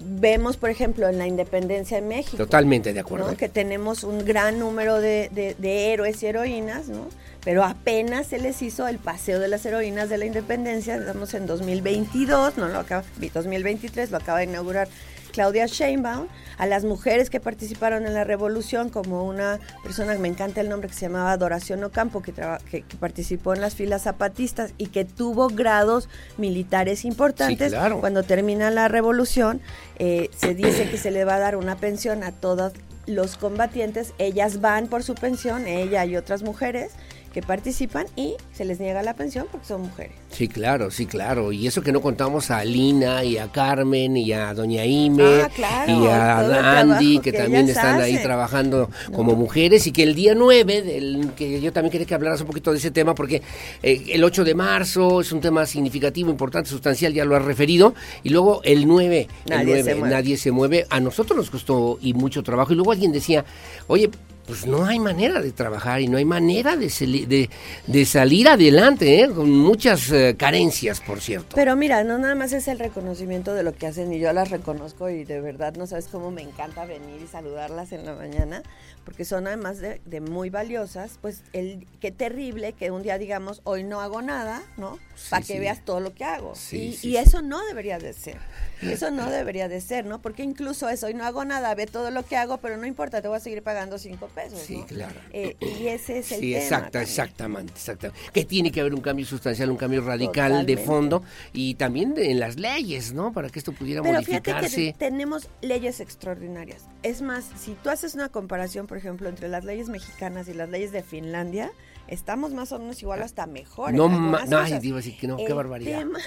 Vemos, por ejemplo, en la independencia de México. Totalmente de acuerdo. ¿no? Que tenemos un gran número de, de- de héroes y heroínas, ¿no? Pero apenas se les hizo el paseo de las heroínas de la independencia, estamos en 2022, no lo acaba, 2023, lo acaba de inaugurar Claudia Sheinbaum, a las mujeres que participaron en la revolución, como una persona, me encanta el nombre, que se llamaba Adoración Ocampo, que, traba- que, que participó en las filas zapatistas y que tuvo grados militares importantes. claro. Cuando termina la revolución, eh, se dice que se le va a dar una pensión a todos los combatientes. Ellas van por su pensión, ella y otras mujeres que participan y se les niega la pensión porque son mujeres. Sí, claro, sí, claro. Y eso que no contamos a Lina y a Carmen y a Doña Ime Ah, claro, y a el Andy, que, que también están ahí trabajando como mujeres y que el día 9, del, que yo también quería que hablaras un poquito de ese tema porque eh, el 8 de marzo es un tema significativo, importante, sustancial, ya lo has referido. Y luego el 9, el Nadie 9, se mueve. nadie se mueve. A nosotros nos costó y mucho trabajo. Y luego alguien decía, oye, pues no hay manera de trabajar y no hay manera de, sali- de, de salir adelante, ¿eh? con muchas eh, carencias, por cierto. Pero mira, no nada más es el reconocimiento de lo que hacen y yo las reconozco y de verdad no sabes cómo me encanta venir y saludarlas en la mañana porque son además de, de muy valiosas, pues el qué terrible que un día digamos hoy no hago nada, ¿no? Para que sí. veas todo lo que hago. Sí, y y eso no debería de ser. Eso no debería de ser, ¿no? Porque incluso eso, hoy no hago nada, ve todo lo que hago, pero no importa, te voy a seguir pagando cinco pesos. Sí, ¿no? claro. Eh, y ese es el Sí, tema. exacta, también. exactamente, exactamente. Que tiene que haber un cambio sustancial, un cambio radical Totalmente. de fondo y también de- en las leyes, ¿no? Para que esto pudiera Pero fíjate modificarse. que tenemos leyes extraordinarias. Es más, si tú haces una comparación, por ejemplo, entre las leyes mexicanas y las leyes de Finlandia, estamos más o menos igual hasta mejor. No, no, ay, cosas. te iba a decir que no, qué barbaridad. tema-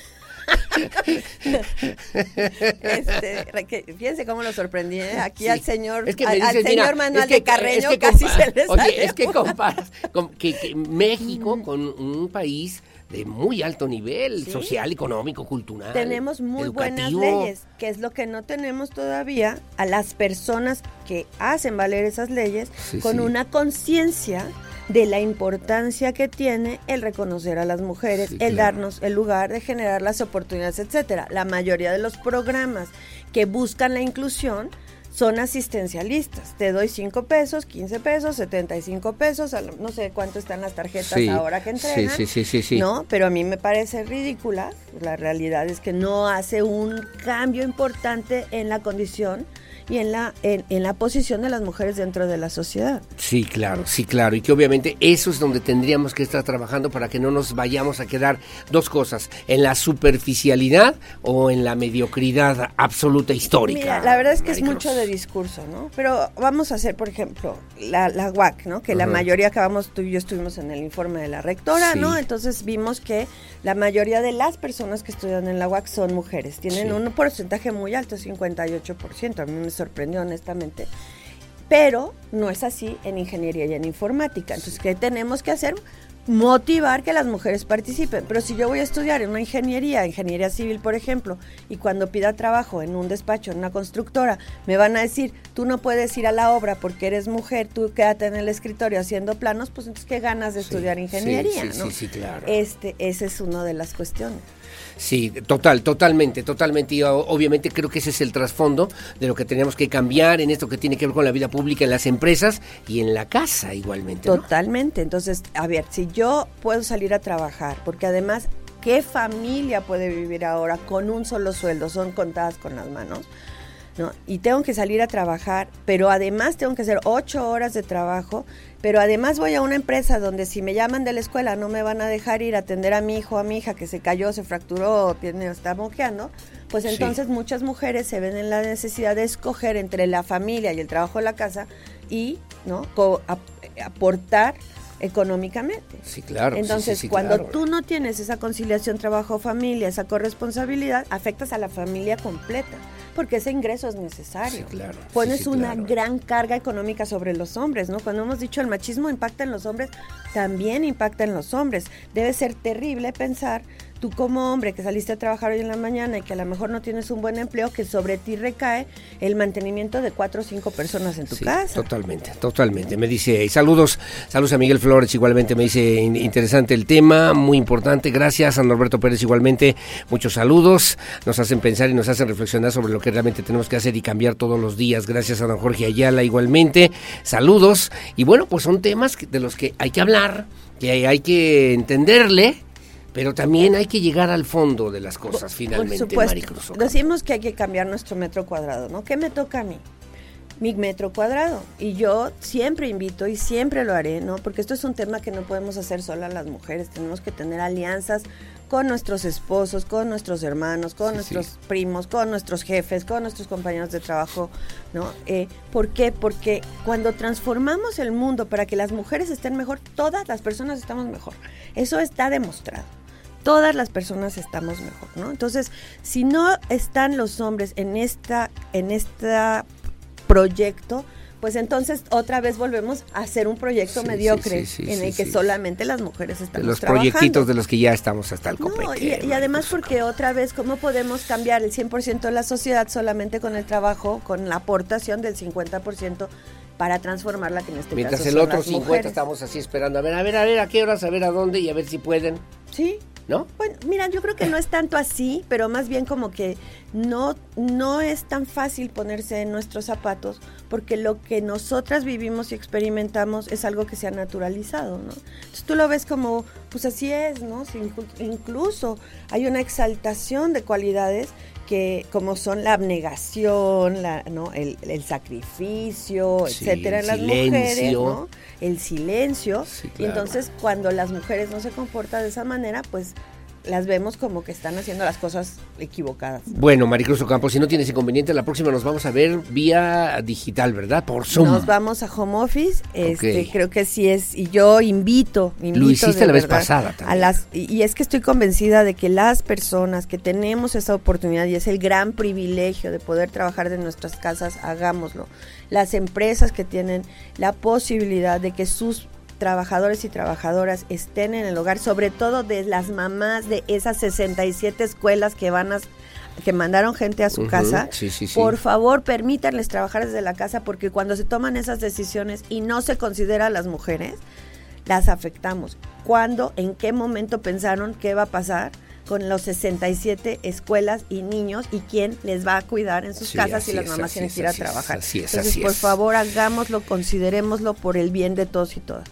Este, fíjense cómo lo sorprendí ¿eh? aquí Sí. al señor, Es que me al, señor Manuel es que- de Carreño es que casi se le Oye, es que comparas con que, que México con un país de muy alto nivel Sí. social, económico, cultural. Tenemos muy buenas leyes, que es lo que no tenemos todavía a las personas que hacen valer esas leyes Sí, con sí. una conciencia de la importancia que tiene el reconocer a las mujeres, Sí, el claro. darnos el lugar de generar las oportunidades, etcétera. La mayoría de los programas que buscan la inclusión son asistencialistas. Te doy 5 pesos, 15 pesos, 75 pesos, no sé cuánto están las tarjetas Sí, ahora que sí, entregan. sí, sí, sí, sí. ¿no? Pero a mí me parece ridícula. La realidad es que no hace un cambio importante en la condición y en la, en, en la posición de las mujeres dentro de la sociedad. Sí, claro, sí, claro. Y que obviamente eso es donde tendríamos que estar trabajando para que no nos vayamos a quedar dos cosas, en la superficialidad o en la mediocridad absoluta histórica. Mira, la verdad es que es mucho de discurso, ¿no? Pero vamos a hacer, por ejemplo, la, la UAC, ¿no? Que la mayoría acabamos, tú y yo estuvimos en el informe de la rectora, Sí. ¿no? Entonces vimos que la mayoría de las personas que estudian en la UAC son mujeres. Tienen Sí. un porcentaje muy alto, 58%. A mí me sorprendió honestamente. Pero no es así en ingeniería y en informática. Entonces, ¿qué tenemos que hacer? Motivar que las mujeres participen. Pero si yo voy a estudiar en una ingeniería, ingeniería civil, por ejemplo, y cuando pida trabajo en un despacho, en una constructora, me van a decir, tú no puedes ir a la obra porque eres mujer, tú quédate en el escritorio haciendo planos, pues entonces, ¿qué ganas de estudiar ingeniería? sí, no? sí, sí, claro. Este, esa es una de las cuestiones. Sí, total, totalmente, totalmente. Y obviamente creo que ese es el trasfondo de lo que tenemos que cambiar en esto que tiene que ver con la vida pública en las empresas y en la casa igualmente. Totalmente. Entonces, a ver, si yo puedo salir a trabajar, porque además, ¿qué familia puede vivir ahora con un solo sueldo? Son contadas con las manos. ¿no? Y tengo que salir a trabajar, pero además tengo que hacer ocho horas de trabajo, pero además voy a una empresa donde si me llaman de la escuela no me van a dejar ir a atender a mi hijo o a mi hija que se cayó, se fracturó, tiene, está moqueando, pues Sí. entonces muchas mujeres se ven en la necesidad de escoger entre la familia y el trabajo de la casa y no Co- ap- aportar económicamente. Sí, claro. Entonces, sí, sí, cuando claro. tú no tienes esa conciliación trabajo-familia, esa corresponsabilidad, afectas a la familia completa, porque ese ingreso es necesario. Sí, claro. Pones una claro. gran carga económica sobre los hombres, ¿no? Cuando hemos dicho el machismo impacta en los hombres, también impacta en los hombres. Debe ser terrible pensar tú como hombre que saliste a trabajar hoy en la mañana y que a lo mejor no tienes un buen empleo, que sobre ti recae el mantenimiento de cuatro o cinco personas en tu Sí, casa. Totalmente, totalmente. Me dice, y saludos, saludos a Miguel Flores igualmente, me dice in- interesante el tema, muy importante, gracias a Norberto Pérez igualmente, muchos saludos, nos hacen pensar y nos hacen reflexionar sobre lo que realmente tenemos que hacer y cambiar todos los días, gracias a don Jorge Ayala igualmente, saludos, y bueno, pues son temas de los que hay que hablar, que hay que entenderle, pero también hay que llegar al fondo de las cosas finalmente, Por. Maricruz. Decimos que hay que cambiar nuestro metro cuadrado, ¿no? ¿Qué me toca a mí? Mi metro cuadrado. Y yo siempre invito y siempre lo haré, ¿no? Porque esto es un tema que no podemos hacer solas las mujeres. Tenemos que tener alianzas con nuestros esposos, con nuestros hermanos, con Sí, nuestros sí. primos, con nuestros jefes, con nuestros compañeros de trabajo, ¿no? Eh, ¿Por qué? Porque cuando transformamos el mundo para que las mujeres estén mejor, todas las personas estamos mejor. Eso está demostrado todas las personas estamos mejor, ¿no? Entonces, si no están los hombres en esta, en esta proyecto, pues entonces otra vez volvemos a hacer un proyecto Sí, mediocre sí, sí, sí, en el que solamente las mujeres estamos los trabajando. proyectitos de los que ya estamos hasta el No, copete. y, y además porque otra vez, ¿cómo podemos cambiar el 100% de la sociedad solamente con el trabajo, con la aportación del 50% para transformarla, que en este Mientras caso el otro las 50 mujeres? estamos así esperando. A ver, a ver, a ver, a qué horas, a ver a dónde y a ver si pueden. Sí. ¿No? Bueno, mira, yo creo que no es tanto así, pero más bien como que no, no es tan fácil ponerse en nuestros zapatos, porque lo que nosotras vivimos y experimentamos es algo que se ha naturalizado, ¿no? Entonces tú lo ves como, pues así es, ¿no? Incluso hay una exaltación de cualidades que como son la abnegación, la, ¿no? el, el sacrificio, Sí, etcétera, en las mujeres. ¿no? El silencio. Y claro. entonces cuando las mujeres no se comportan de esa manera, pues las vemos como que están haciendo las cosas equivocadas. Bueno, Maricruz Ocampo, si no tienes inconveniente, la próxima nos vamos a ver vía digital, ¿verdad? Por Zoom. Nos vamos a home office, este, creo que sí es, y yo invito, invito Lo hiciste de la vez pasada A también. las, y, y es que estoy convencida de que las personas que tenemos esa oportunidad y es el gran privilegio de poder trabajar de nuestras casas, hagámoslo. Las empresas que tienen la posibilidad de que sus trabajadores y trabajadoras estén en el hogar, sobre todo de las mamás de esas 67 escuelas que van a que mandaron gente a su casa, sí, sí, sí. por favor permítanles trabajar desde la casa porque cuando se toman esas decisiones y no se considera a las mujeres, las afectamos. ¿Cuándo, en qué momento pensaron qué va a pasar con los 67 escuelas y niños y quién les va a cuidar en sus Sí, casas si las mamás tienen que ir a trabajar? así es, Entonces, así por es. favor, hagámoslo, considerémoslo por el bien de todos y todas.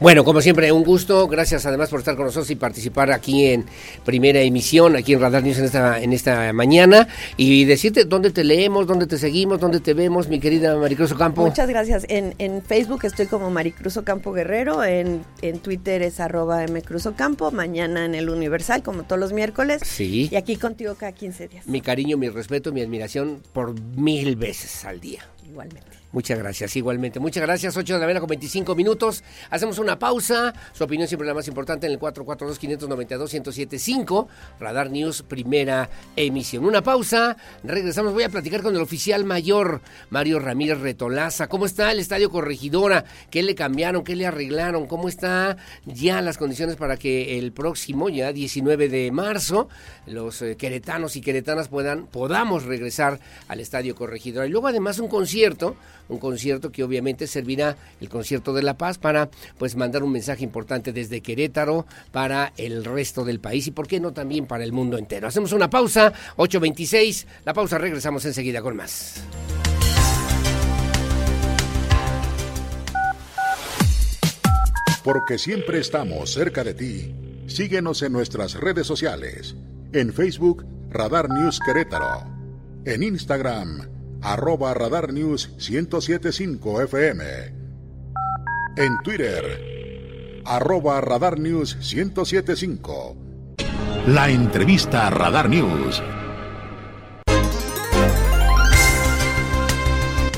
Bueno, como siempre, un gusto. Gracias además por estar con nosotros y participar aquí en primera emisión, aquí en Radar News en esta, en esta mañana. Y decirte dónde te leemos, dónde te seguimos, dónde te vemos, mi querida Maricruz Ocampo. Muchas gracias. En, en Facebook estoy como Maricruz Ocampo Guerrero, en, en Twitter es arroba mcruzocampo, mañana en el Universal, como todos los miércoles. Sí. Y aquí contigo cada 15 días. Mi cariño, mi respeto, mi admiración por mil veces al día. Igualmente. Muchas gracias, igualmente. Muchas gracias, 8 de la mañana con 25 minutos. Hacemos una pausa. Su opinión siempre la más importante en el 442-592-1075. Radar News, primera emisión. Una pausa. Regresamos. Voy a platicar con el oficial mayor, Mario Ramírez Retolaza. ¿Cómo está el Estadio Corregidora? ¿Qué le cambiaron? ¿Qué le arreglaron? ¿Cómo está ya las condiciones para que el próximo, ya 19 de marzo, los eh, queretanos y queretanas puedan, podamos regresar al Estadio Corregidora? Y luego además un concierto concierto un concierto que obviamente servirá el concierto de La Paz para pues mandar un mensaje importante desde Querétaro para el resto del país y por qué no también para el mundo entero. Hacemos una pausa, 8.26, la pausa, regresamos enseguida con más. Porque siempre estamos cerca de ti. Síguenos en nuestras redes sociales. En Facebook, Radar News Querétaro. En Instagram, arroba Radar News 1075 FM. En Twitter, arroba Radar News 1075. La entrevista a Radar News.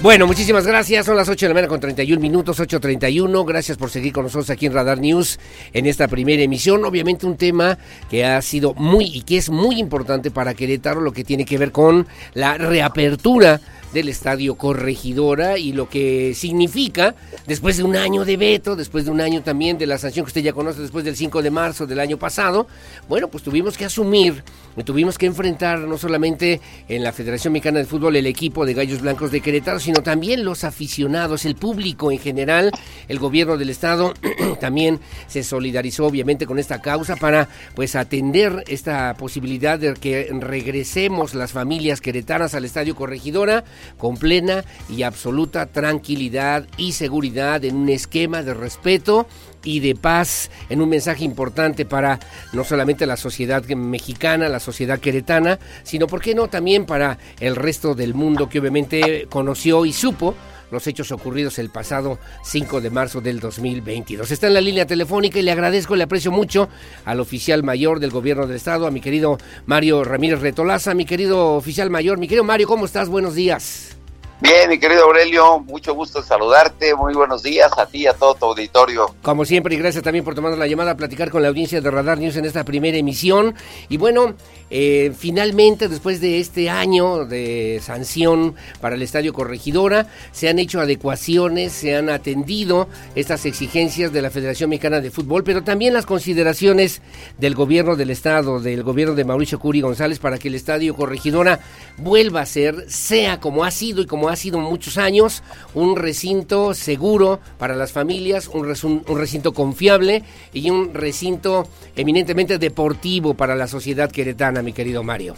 Bueno, muchísimas gracias. Son las 8 de la mañana con 31 minutos, 8.31. Gracias por seguir con nosotros aquí en Radar News en esta primera emisión. Obviamente un tema que ha sido muy y que es muy importante para Querétaro, lo que tiene que ver con la reapertura del Estadio Corregidora y lo que significa después de un año de veto, después de un año también de la sanción que usted ya conoce después del 5 de marzo del año pasado, bueno, pues tuvimos que asumir, tuvimos que enfrentar no solamente en la Federación Mexicana de Fútbol el equipo de Gallos Blancos de Querétaro, sino también los aficionados, el público en general, el gobierno del estado también se solidarizó obviamente con esta causa para pues atender esta posibilidad de que regresemos las familias queretanas al Estadio Corregidora con plena y absoluta tranquilidad y seguridad en un esquema de respeto y de paz, en un mensaje importante para no solamente la sociedad mexicana, la sociedad queretana, sino, ¿por qué no?, también para el resto del mundo que obviamente conoció y supo los hechos ocurridos el pasado 5 de marzo del 2022. Está en la línea telefónica y le agradezco, le aprecio mucho al oficial mayor del gobierno del estado, a mi querido Mario Ramírez Retolaza, mi querido oficial mayor, mi querido Mario, ¿cómo estás? Buenos días. Bien, mi querido Aurelio, mucho gusto saludarte, muy buenos días a ti y a todo tu auditorio. Como siempre, y gracias también por tomar la llamada a platicar con la audiencia de Radar News en esta primera emisión. Y bueno, eh, finalmente, después de este año de sanción para el Estadio Corregidora, se han hecho adecuaciones, se han atendido estas exigencias de la Federación Mexicana de Fútbol, pero también las consideraciones del gobierno del Estado, del gobierno de Mauricio Curi González, para que el Estadio Corregidora vuelva a ser, sea como ha sido y como ha sido muchos años, un recinto seguro para las familias, un, un recinto confiable y un recinto eminentemente deportivo para la sociedad queretana, mi querido Mario.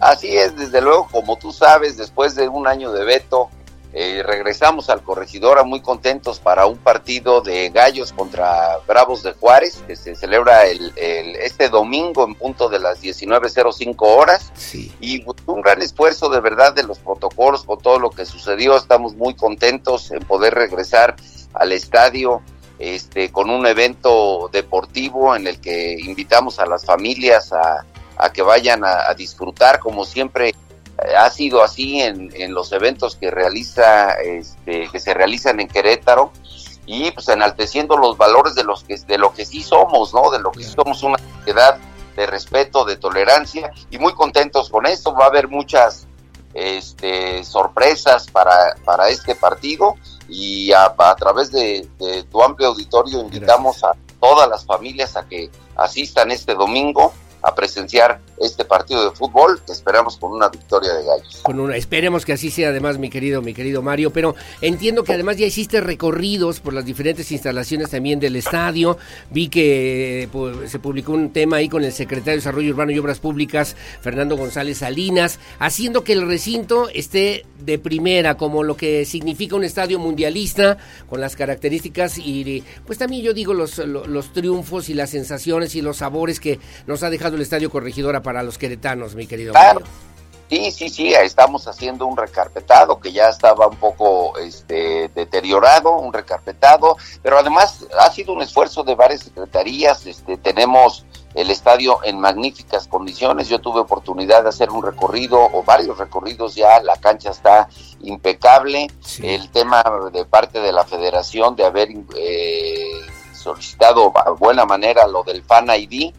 Así es, desde luego, como tú sabes, después de un año de veto, eh, regresamos al Corregidora muy contentos para un partido de Gallos contra Bravos de Juárez que se celebra el, este domingo en punto de las 19.05 horas. Y un gran esfuerzo de verdad de los protocolos con todo lo que sucedió. Estamos muy contentos en poder regresar al estadio este, con un evento deportivo en el que invitamos a las familias a, que vayan a disfrutar como siempre ha sido así en, en, los eventos que realiza este, que se realizan en Querétaro y pues enalteciendo los valores de los que de lo que sí somos no de lo que somos una sociedad de respeto de tolerancia y muy contentos con esto. Va a haber muchas este, sorpresas para, para este partido y a, a través de, de, tu amplio auditorio invitamos a todas las familias a que asistan este domingo a presenciar este partido de fútbol esperamos con una victoria de gallos. Con una, esperemos que así sea además, mi querido, mi querido Mario, pero entiendo que además ya hiciste recorridos por las diferentes instalaciones también del estadio. Vi que pues, se publicó un tema ahí con el secretario de Desarrollo Urbano y Obras Públicas, Fernando González Salinas, haciendo que el recinto esté de primera, como lo que significa un estadio mundialista, con las características y pues también yo digo los, los triunfos y las sensaciones y los sabores que nos ha dejado el Estadio Corregidora para los queretanos, mi querido Mario. Sí, sí, sí, estamos haciendo un recarpetado que ya estaba un poco este, deteriorado, un recarpetado, pero además ha sido un esfuerzo de varias secretarías, este, tenemos el estadio en magníficas condiciones, yo tuve oportunidad de hacer un recorrido o varios recorridos ya, la cancha está impecable, el tema de parte de la federación de haber eh, solicitado a buena manera lo del Fan ID,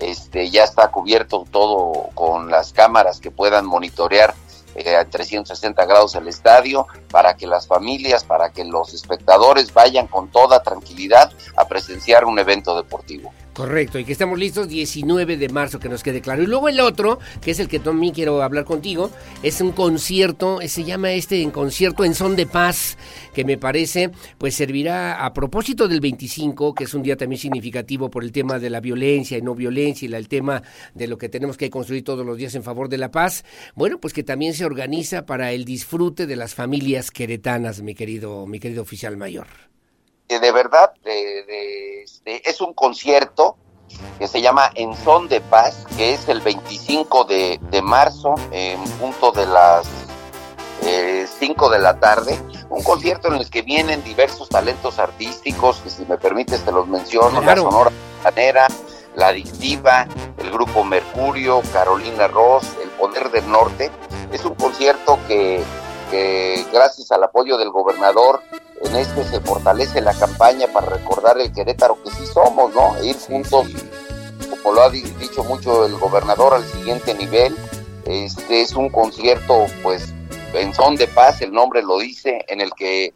este, ya está cubierto todo con las cámaras que puedan monitorear eh, a 360 grados el estadio para que las familias, para que los espectadores vayan con toda tranquilidad a presenciar un evento deportivo. Correcto, y que estamos listos 19 de marzo, que nos quede claro. Y luego el otro, que es el que también quiero hablar contigo, es un concierto, eh, se llama este en concierto en son de paz, que me parece, pues servirá a propósito del 25, que es un día también significativo por el tema de la violencia y no violencia y el tema de lo que tenemos que construir todos los días en favor de la paz. Bueno, pues que también se organiza para el disfrute de las familias queretanas, mi querido, mi querido oficial mayor de verdad de, es un concierto que se llama En Son de Paz, que es el 25 de, marzo en punto de las 5 eh, de la tarde. Un concierto en el que vienen diversos talentos artísticos, que si me permites te los menciono, la Sonora Manera, La Adictiva, el Grupo Mercurio, Carolina Ross, El Poder del Norte. Es un concierto que, que gracias al apoyo del gobernador en este se fortalece la campaña para recordar el Querétaro que sí somos, ¿no? E ir juntos, como lo ha dicho mucho el gobernador, al siguiente nivel. Este es un concierto, pues, en son de paz, el nombre lo dice, en el que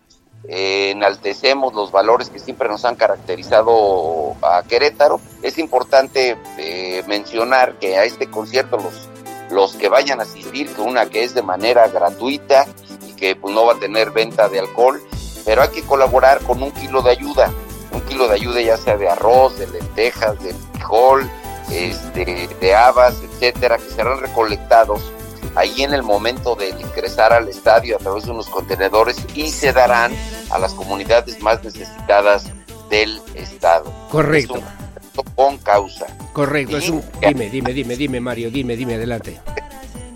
eh, enaltecemos los valores que siempre nos han caracterizado a Querétaro. Es importante eh, mencionar que a este concierto los, los que vayan a asistir, que una que es de manera gratuita y que pues, no va a tener venta de alcohol, pero hay que colaborar con un kilo de ayuda, un kilo de ayuda ya sea de arroz, de lentejas, de frijol, este, de habas, etcétera, que serán recolectados ahí en el momento de ingresar al estadio a través de unos contenedores y se darán a las comunidades más necesitadas del estado. Correcto. con causa. Correcto, es un... Dime, dime, dime, dime, Mario, dime, dime, adelante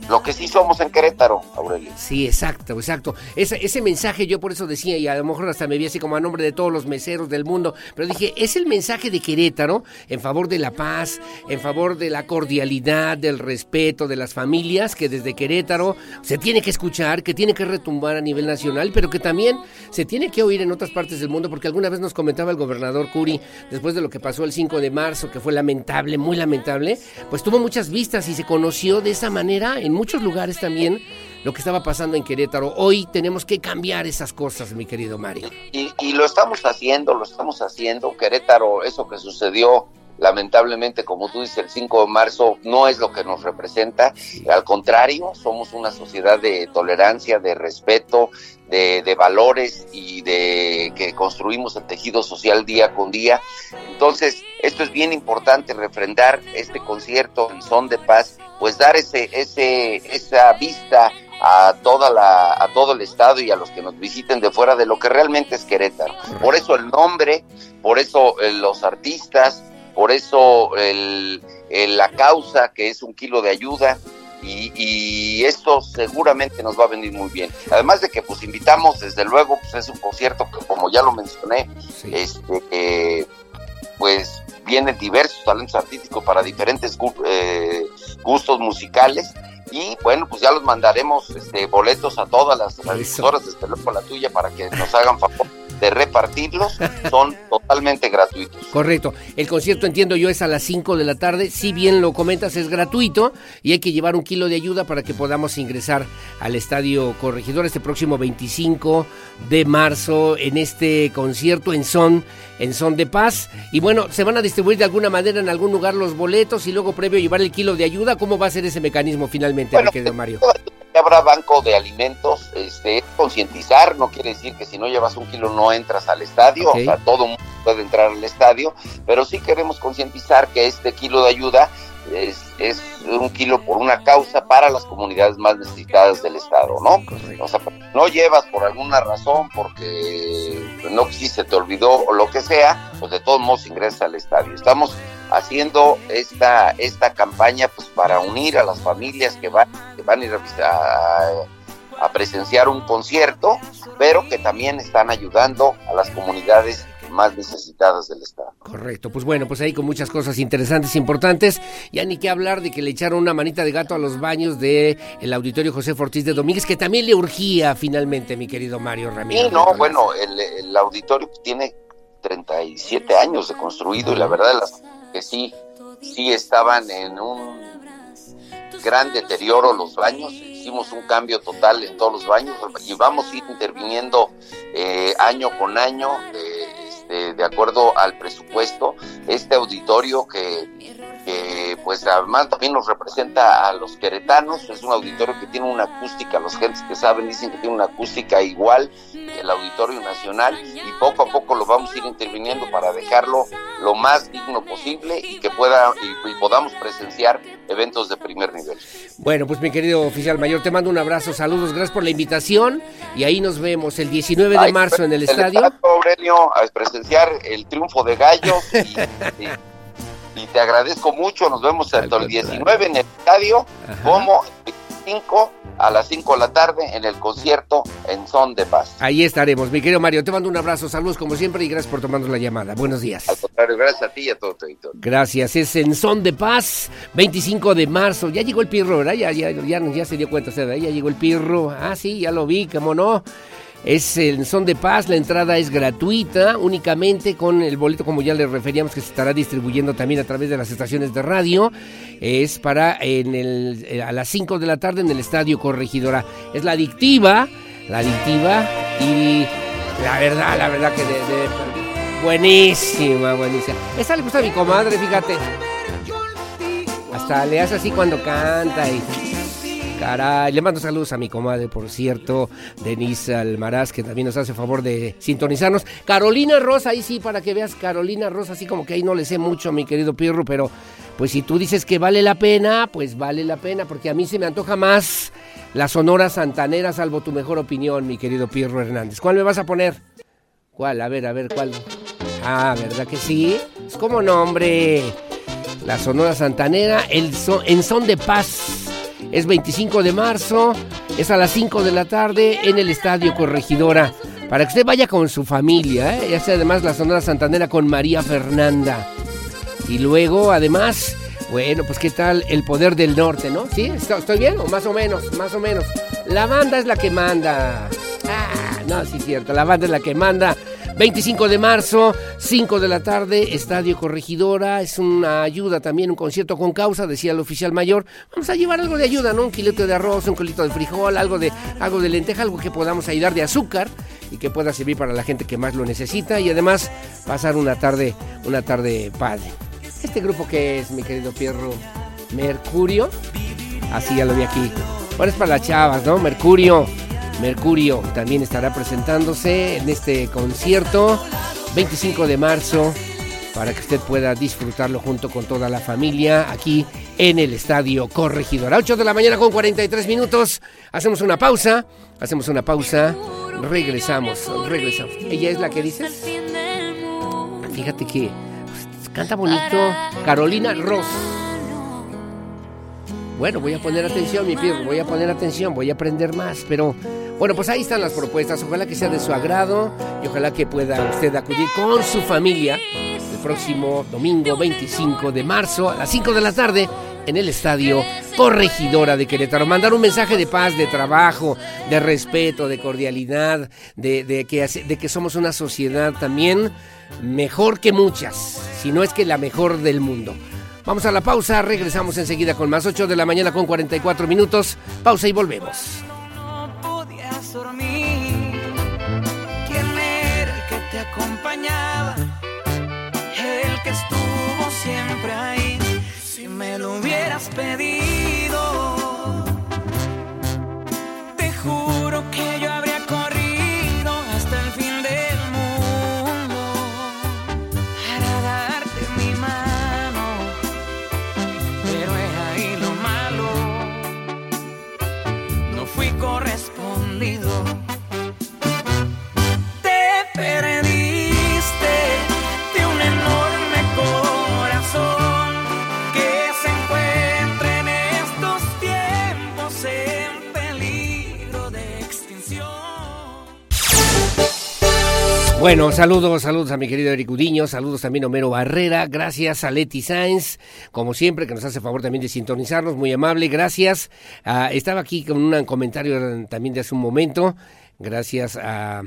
lo que sí somos en Querétaro, Aurelio. Sí, exacto, exacto. Ese, ese mensaje yo por eso decía, y a lo mejor hasta me vi así como a nombre de todos los meseros del mundo, pero dije, es el mensaje de Querétaro en favor de la paz, en favor de la cordialidad, del respeto de las familias, que desde Querétaro se tiene que escuchar, que tiene que retumbar a nivel nacional, pero que también se tiene que oír en otras partes del mundo, porque alguna vez nos comentaba el gobernador Curi, después de lo que pasó el 5 de marzo, que fue lamentable, muy lamentable, pues tuvo muchas vistas y se conoció de esa manera en muchos lugares también lo que estaba pasando en Querétaro. Hoy tenemos que cambiar esas cosas, mi querido Mario. Y, y, lo estamos haciendo, lo estamos haciendo. Querétaro, eso que sucedió lamentablemente, como tú dices, el 5 de marzo no es lo que nos representa. Al contrario, somos una sociedad de tolerancia, de respeto, de, de, valores y de que construimos el tejido social día con día. Entonces, esto es bien importante, refrendar este concierto en son de paz, pues dar ese, ese, esa vista a toda la, a todo el estado y a los que nos visiten de fuera de lo que realmente es Querétaro. Por eso el nombre, por eso eh, los artistas, por eso el, la causa que es un kilo de ayuda y, y, esto seguramente nos va a venir muy bien. Además de que pues invitamos, desde luego, pues es un concierto que como ya lo mencioné, este, eh, pues vienen diversos talentos artísticos para diferentes eh, gustos musicales y bueno, pues ya los mandaremos este, boletos a todas las emisoras, desde luego la tuya, para que nos hagan favor de repartirlos son totalmente gratuitos. Correcto. El concierto, entiendo yo, es a las 5 de la tarde. Si bien lo comentas, es gratuito y hay que llevar un kilo de ayuda para que podamos ingresar al Estadio Corregidor este próximo 25 de marzo en este concierto en son, en son de paz. Y bueno, se van a distribuir de alguna manera en algún lugar los boletos y luego previo llevar el kilo de ayuda. ¿Cómo va a ser ese mecanismo finalmente, bueno, querido Mario? Habrá banco de alimentos, este, concientizar, no quiere decir que si no llevas un kilo no entras al estadio, o sea, todo mundo puede entrar al estadio, pero sí queremos concientizar que este kilo de ayuda es, es, un kilo por una causa para las comunidades más necesitadas del estado, ¿no? O sea, no llevas por alguna razón, porque no si se te olvidó o lo que sea, pues de todos modos ingresa al estadio. Estamos haciendo esta, esta campaña pues para unir a las familias que van, que van a ir a, a presenciar un concierto, pero que también están ayudando a las comunidades más necesitadas del Estado. Correcto, pues bueno, pues ahí con muchas cosas interesantes, importantes. Ya ni que hablar de que le echaron una manita de gato a los baños del el auditorio José Ortiz de Domínguez, que también le urgía finalmente, mi querido Mario Ramírez. Sí, no, bueno, el, el auditorio tiene 37 años de construido y la verdad las que sí, sí estaban en un gran deterioro los baños, hicimos un cambio total en todos los baños y vamos a ir interviniendo eh, año con año. Eh, de acuerdo al presupuesto. Este auditorio que, que, pues además también nos representa a los queretanos, es un auditorio que tiene una acústica, los gentes que saben dicen que tiene una acústica igual que el auditorio nacional y poco a poco lo vamos a ir interviniendo para dejarlo lo más digno posible y que pueda y, y podamos presenciar eventos de primer nivel. Bueno, pues mi querido oficial mayor, te mando un abrazo, saludos, gracias por la invitación y ahí nos vemos el 19 de Ay, marzo en el el estadio. Aurelio, a presenciar el triunfo de Gallos y, y- y te agradezco mucho. Nos vemos tanto el 19 en el estadio como el 25 a las 5 de la tarde en el concierto en Son de Paz. Ahí estaremos, mi querido Mario, te mando un abrazo, saludos como siempre y gracias por tomarnos la llamada. Buenos días. Al contrario, gracias a ti y a todo tu auditorio. Gracias, es en Son de Paz, 25 de marzo. Ya llegó el pirro, ¿verdad? Ya, ya, ya, ya se dio cuenta ya llegó el pirro. Ah, sí, ya lo vi, cómo no. Es en Son de Paz, la entrada es gratuita, únicamente con el boleto, como ya le referíamos, que se estará distribuyendo también a través de las estaciones de radio. Es para en el, eh, a las 5 de la tarde en el Estadio Corregidora. Es la adictiva, la adictiva y la verdad, la verdad que de, de- buenísima, buenísima. Esta le gusta a mi comadre, fíjate. Hasta le hace así cuando canta y... Caray, le mando saludos a mi comadre, por cierto, Denise Almaraz, que también nos hace favor de sintonizarnos. Carolina Rosa, ahí sí, para que veas, Carolina Rosa, así como que ahí no le sé mucho, mi querido Pirro, pero pues si tú dices que vale la pena, pues vale la pena, porque a mí se me antoja más la Sonora Santanera, salvo tu mejor opinión, mi querido Pirro Hernández. ¿Cuál me vas a poner? ¿Cuál? A ver, a ver, ¿cuál? Ah, ¿verdad que sí? Es como nombre. La Sonora Santanera, el en son de paz. Es 25 de marzo, es a las 5 de la tarde en el Estadio Corregidora. Para que usted vaya con su familia, ¿eh? ya sea además la Sonora Santanera con María Fernanda. Y luego, además, bueno, pues qué tal el poder del norte, ¿no? ¿Sí? ¿Estoy bien? O más o menos, más o menos. La banda es la que manda. Ah, no, sí es cierto, la banda es la que manda. 25 de marzo, 5 de la tarde, Estadio Corregidora. Es una ayuda también, un concierto con causa, decía el oficial mayor. Vamos a llevar algo de ayuda, ¿no? Un kilito de arroz, un kilito de frijol, algo de, algo de lenteja, algo que podamos ayudar de azúcar y que pueda servir para la gente que más lo necesita. Y además, pasar una tarde, una tarde padre. ¿Este grupo que es, mi querido Pierro? Mercurio. Así ya lo vi aquí. Bueno, es para las chavas, ¿no? Mercurio. Mercurio también estará presentándose en este concierto 25 de marzo para que usted pueda disfrutarlo junto con toda la familia aquí en el Estadio Corregidora. 8 de la mañana con 43 minutos. Hacemos una pausa. Hacemos una pausa. Regresamos. Regresamos. ¿Ella es la que dices? Fíjate que pues, canta bonito. Carolina Ross. Bueno, voy a poner atención, mi Pirro, voy a poner atención, voy a aprender más, pero bueno, pues ahí están las propuestas, ojalá que sea de su agrado y ojalá que pueda usted acudir con su familia el próximo domingo 25 de marzo a las 5 de la tarde en el estadio Corregidora de Querétaro. Mandar un mensaje de paz, de trabajo, de respeto, de cordialidad, de, que, de que somos una sociedad también mejor que muchas, si no es que la mejor del mundo. Vamos a la pausa, regresamos enseguida con más 8 de la mañana con 44 minutos. Pausa y volvemos. podías dormir. ¿Quién era el que te acompañaba? El que estuvo siempre ahí. Si me lo hubieras pedido, Bueno, saludos, saludos a mi querido Eric Udiño, saludos también a Homero Barrera, gracias a Leti Sáenz, como siempre, que nos hace favor también de sintonizarnos, muy amable, gracias. Ah, estaba aquí con un comentario también de hace un momento, gracias a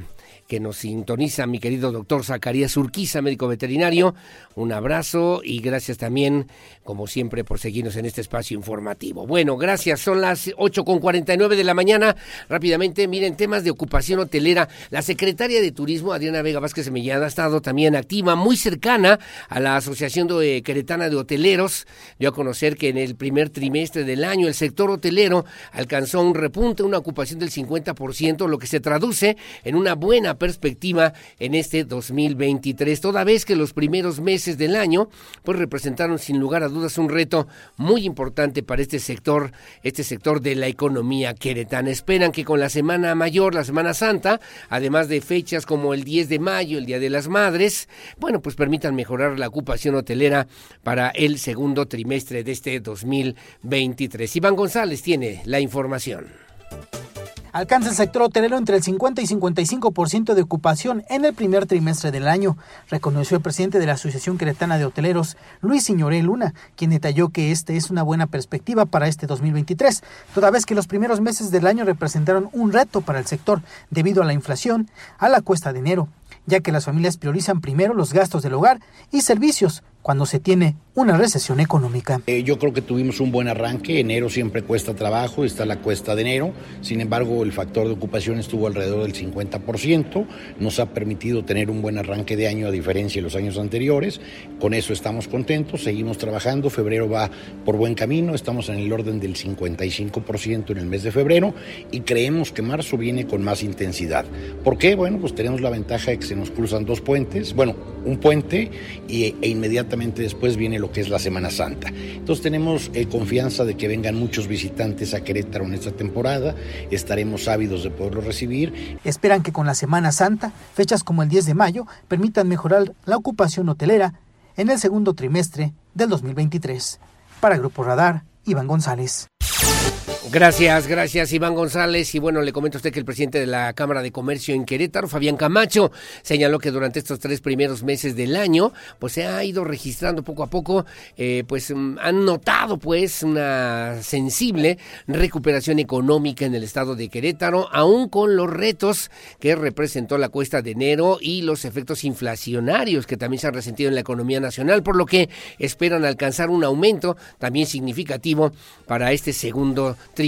que nos sintoniza mi querido doctor Zacarías Urquiza, médico veterinario. Un abrazo y gracias también, como siempre, por seguirnos en este espacio informativo. Bueno, gracias. Son las 8 con 49 de la mañana. Rápidamente, miren, temas de ocupación hotelera. La secretaria de Turismo, Adriana Vega Vázquez Semillán, ha estado también activa, muy cercana a la Asociación de, Queretana de Hoteleros. Dio a conocer que en el primer trimestre del año el sector hotelero alcanzó un repunte, una ocupación del 50%, lo que se traduce en una buena perspectiva en este 2023, toda vez que los primeros meses del año pues representaron sin lugar a dudas un reto muy importante para este sector, este sector de la economía queretana. Esperan que con la Semana Mayor, la Semana Santa, además de fechas como el 10 de mayo, el Día de las Madres, bueno, pues permitan mejorar la ocupación hotelera para el segundo trimestre de este 2023. Iván González tiene la información alcanza el sector hotelero entre el 50 y 55% de ocupación en el primer trimestre del año, reconoció el presidente de la Asociación Queretana de Hoteleros, Luis Signoré Luna, quien detalló que este es una buena perspectiva para este 2023, toda vez que los primeros meses del año representaron un reto para el sector debido a la inflación, a la cuesta de enero, ya que las familias priorizan primero los gastos del hogar y servicios cuando se tiene una recesión económica. Eh, yo creo que tuvimos un buen arranque, enero siempre cuesta trabajo, está la cuesta de enero, sin embargo el factor de ocupación estuvo alrededor del 50%, nos ha permitido tener un buen arranque de año a diferencia de los años anteriores, con eso estamos contentos, seguimos trabajando, febrero va por buen camino, estamos en el orden del 55% en el mes de febrero y creemos que marzo viene con más intensidad. ¿Por qué? Bueno, pues tenemos la ventaja de que se nos cruzan dos puentes, bueno, un puente y, e inmediatamente después viene lo que es la Semana Santa. Entonces tenemos eh, confianza de que vengan muchos visitantes a Querétaro en esta temporada, estaremos ávidos de poderlo recibir. Esperan que con la Semana Santa, fechas como el 10 de mayo, permitan mejorar la ocupación hotelera en el segundo trimestre del 2023. Para Grupo Radar, Iván González. Gracias, gracias Iván González. Y bueno, le comento a usted que el presidente de la Cámara de Comercio en Querétaro, Fabián Camacho, señaló que durante estos tres primeros meses del año, pues se ha ido registrando poco a poco, eh, pues mm, han notado pues una sensible recuperación económica en el estado de Querétaro, aún con los retos que representó la cuesta de enero y los efectos inflacionarios que también se han resentido en la economía nacional, por lo que esperan alcanzar un aumento también significativo para este segundo trimestre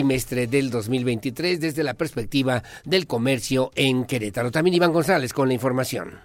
del 2023 desde la perspectiva del comercio en Querétaro. También Iván González con la información.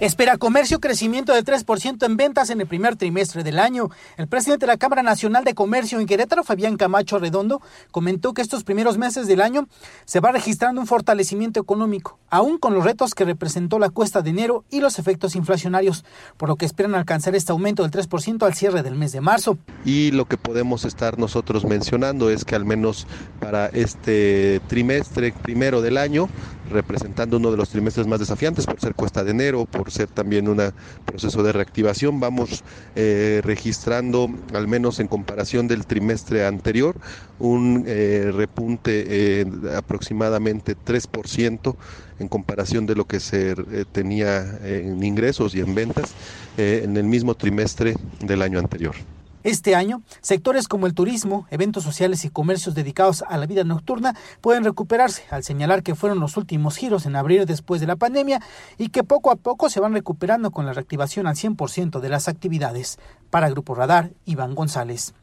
Espera comercio crecimiento de 3% en ventas en el primer trimestre del año. El presidente de la Cámara Nacional de Comercio en Querétaro, Fabián Camacho Redondo, comentó que estos primeros meses del año se va registrando un fortalecimiento económico, aún con los retos que representó la cuesta de enero y los efectos inflacionarios, por lo que esperan alcanzar este aumento del 3% al cierre del mes de marzo. Y lo que podemos estar nosotros mencionando es que al menos para este trimestre primero del año, representando uno de los trimestres más desafiantes por ser cuesta de enero, por ser también un proceso de reactivación. Vamos eh, registrando, al menos en comparación del trimestre anterior, un eh, repunte de aproximadamente 3% en comparación de lo que se eh, tenía en ingresos y en ventas en el mismo trimestre del año anterior. Este año, sectores como el turismo, eventos sociales y comercios dedicados a la vida nocturna pueden recuperarse, al señalar que fueron los últimos giros en abrir después de la pandemia y que poco a poco se van recuperando con la reactivación al 100% de las actividades. Para Grupo Radar, Iván González.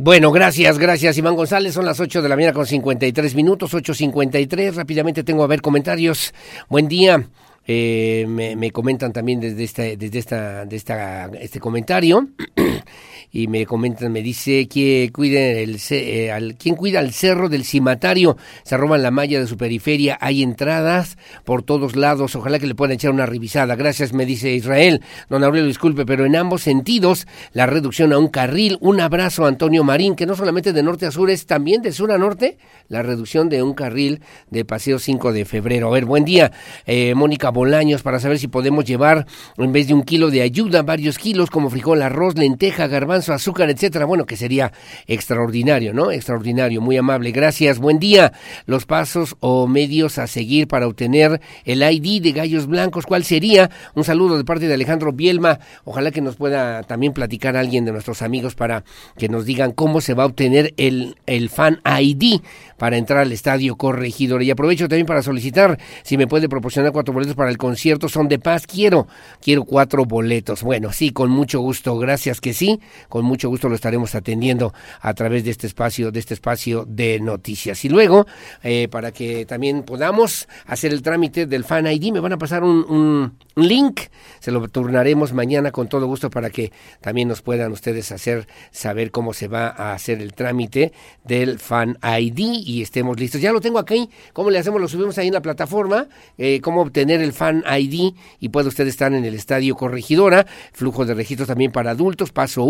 Bueno, gracias, gracias Iván González. Son las 8 de la mañana con 53 minutos, 8.53. Rápidamente tengo a ver comentarios. Buen día. Eh, me, comentan también desde esta, desde esta, de esta, este comentario y me comentan, me dice que cuide el, eh, al, ¿quién cuida el cerro del cimatario? Se roban la malla de su periferia, hay entradas por todos lados, ojalá que le puedan echar una revisada. Gracias, me dice Israel. Don Aurelio, disculpe, pero en ambos sentidos, la reducción a un carril, un abrazo a Antonio Marín, que no solamente de norte a sur, es también de sur a norte, la reducción de un carril de paseo 5 de febrero. A ver, buen día, eh, Mónica Bolaños para saber si podemos llevar en vez de un kilo de ayuda varios kilos como frijol, arroz, lenteja, garbanzo, azúcar, etcétera. Bueno, que sería extraordinario, ¿no? Extraordinario, muy amable. Gracias. Buen día. Los pasos o medios a seguir para obtener el ID de Gallos Blancos, ¿cuál sería? Un saludo de parte de Alejandro Bielma. Ojalá que nos pueda también platicar alguien de nuestros amigos para que nos digan cómo se va a obtener el, el Fan ID para entrar al estadio Corregidor. Y aprovecho también para solicitar si me puede proporcionar cuatro boletos para el concierto Son de Paz. Quiero, quiero cuatro boletos. Bueno, sí, con mucho gusto. Gracias que sí. Con mucho gusto lo estaremos atendiendo a través de este espacio, de este espacio de noticias. Y luego, eh, para que también podamos hacer el trámite del Fan ID, me van a pasar un, un link. Se lo turnaremos mañana con todo gusto para que también nos puedan ustedes hacer saber cómo se va a hacer el trámite del Fan ID y estemos listos. Ya lo tengo aquí. ¿Cómo le hacemos? Lo subimos ahí en la plataforma. Eh, cómo obtener el Fan ID y puede usted estar en el estadio Corregidora. Flujo de registros también para adultos. Paso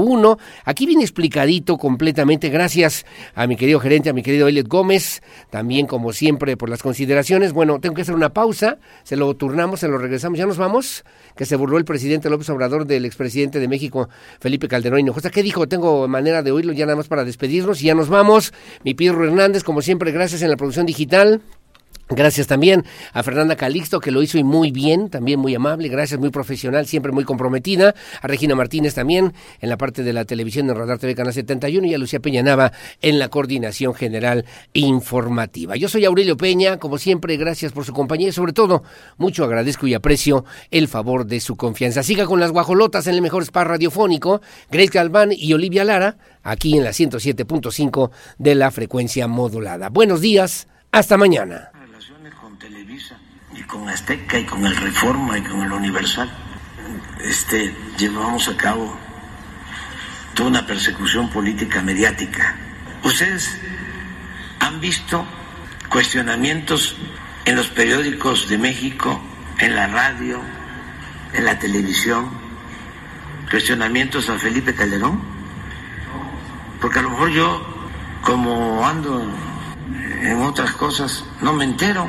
Aquí viene explicadito completamente. Gracias a mi querido gerente, a mi querido Elliot Gómez. También, como siempre, por las consideraciones. Bueno, tengo que hacer una pausa. Se lo turnamos, se lo regresamos. Ya nos vamos. Que se burló el presidente López Obrador del expresidente de México, Felipe Calderón Hinojosa. ¿Qué dijo? Tengo manera de oírlo ya nada más para despedirnos y ya nos vamos. Mi Pirro Hernández, como siempre, gracias en la producción digital. Gracias también a Fernanda Calixto, que lo hizo y muy bien, también muy amable, gracias, muy profesional, siempre muy comprometida. A Regina Martínez también en la parte de la televisión de Radar TV Canal 71 y a Lucía Peña Nava en la coordinación general informativa. Yo soy Aurelio Peña, como siempre, gracias por su compañía y sobre todo, mucho agradezco y aprecio el favor de su confianza. Siga con las guajolotas en el mejor spa radiofónico, Grace Galván y Olivia Lara, aquí en la 107.5 de la frecuencia modulada. Buenos días, hasta mañana y con Azteca y con el Reforma y con el Universal, este, llevamos a cabo toda una persecución política mediática. Ustedes han visto cuestionamientos en los periódicos de México, en la radio, en la televisión, cuestionamientos a Felipe Calderón, porque a lo mejor yo, como ando en otras cosas, no me entero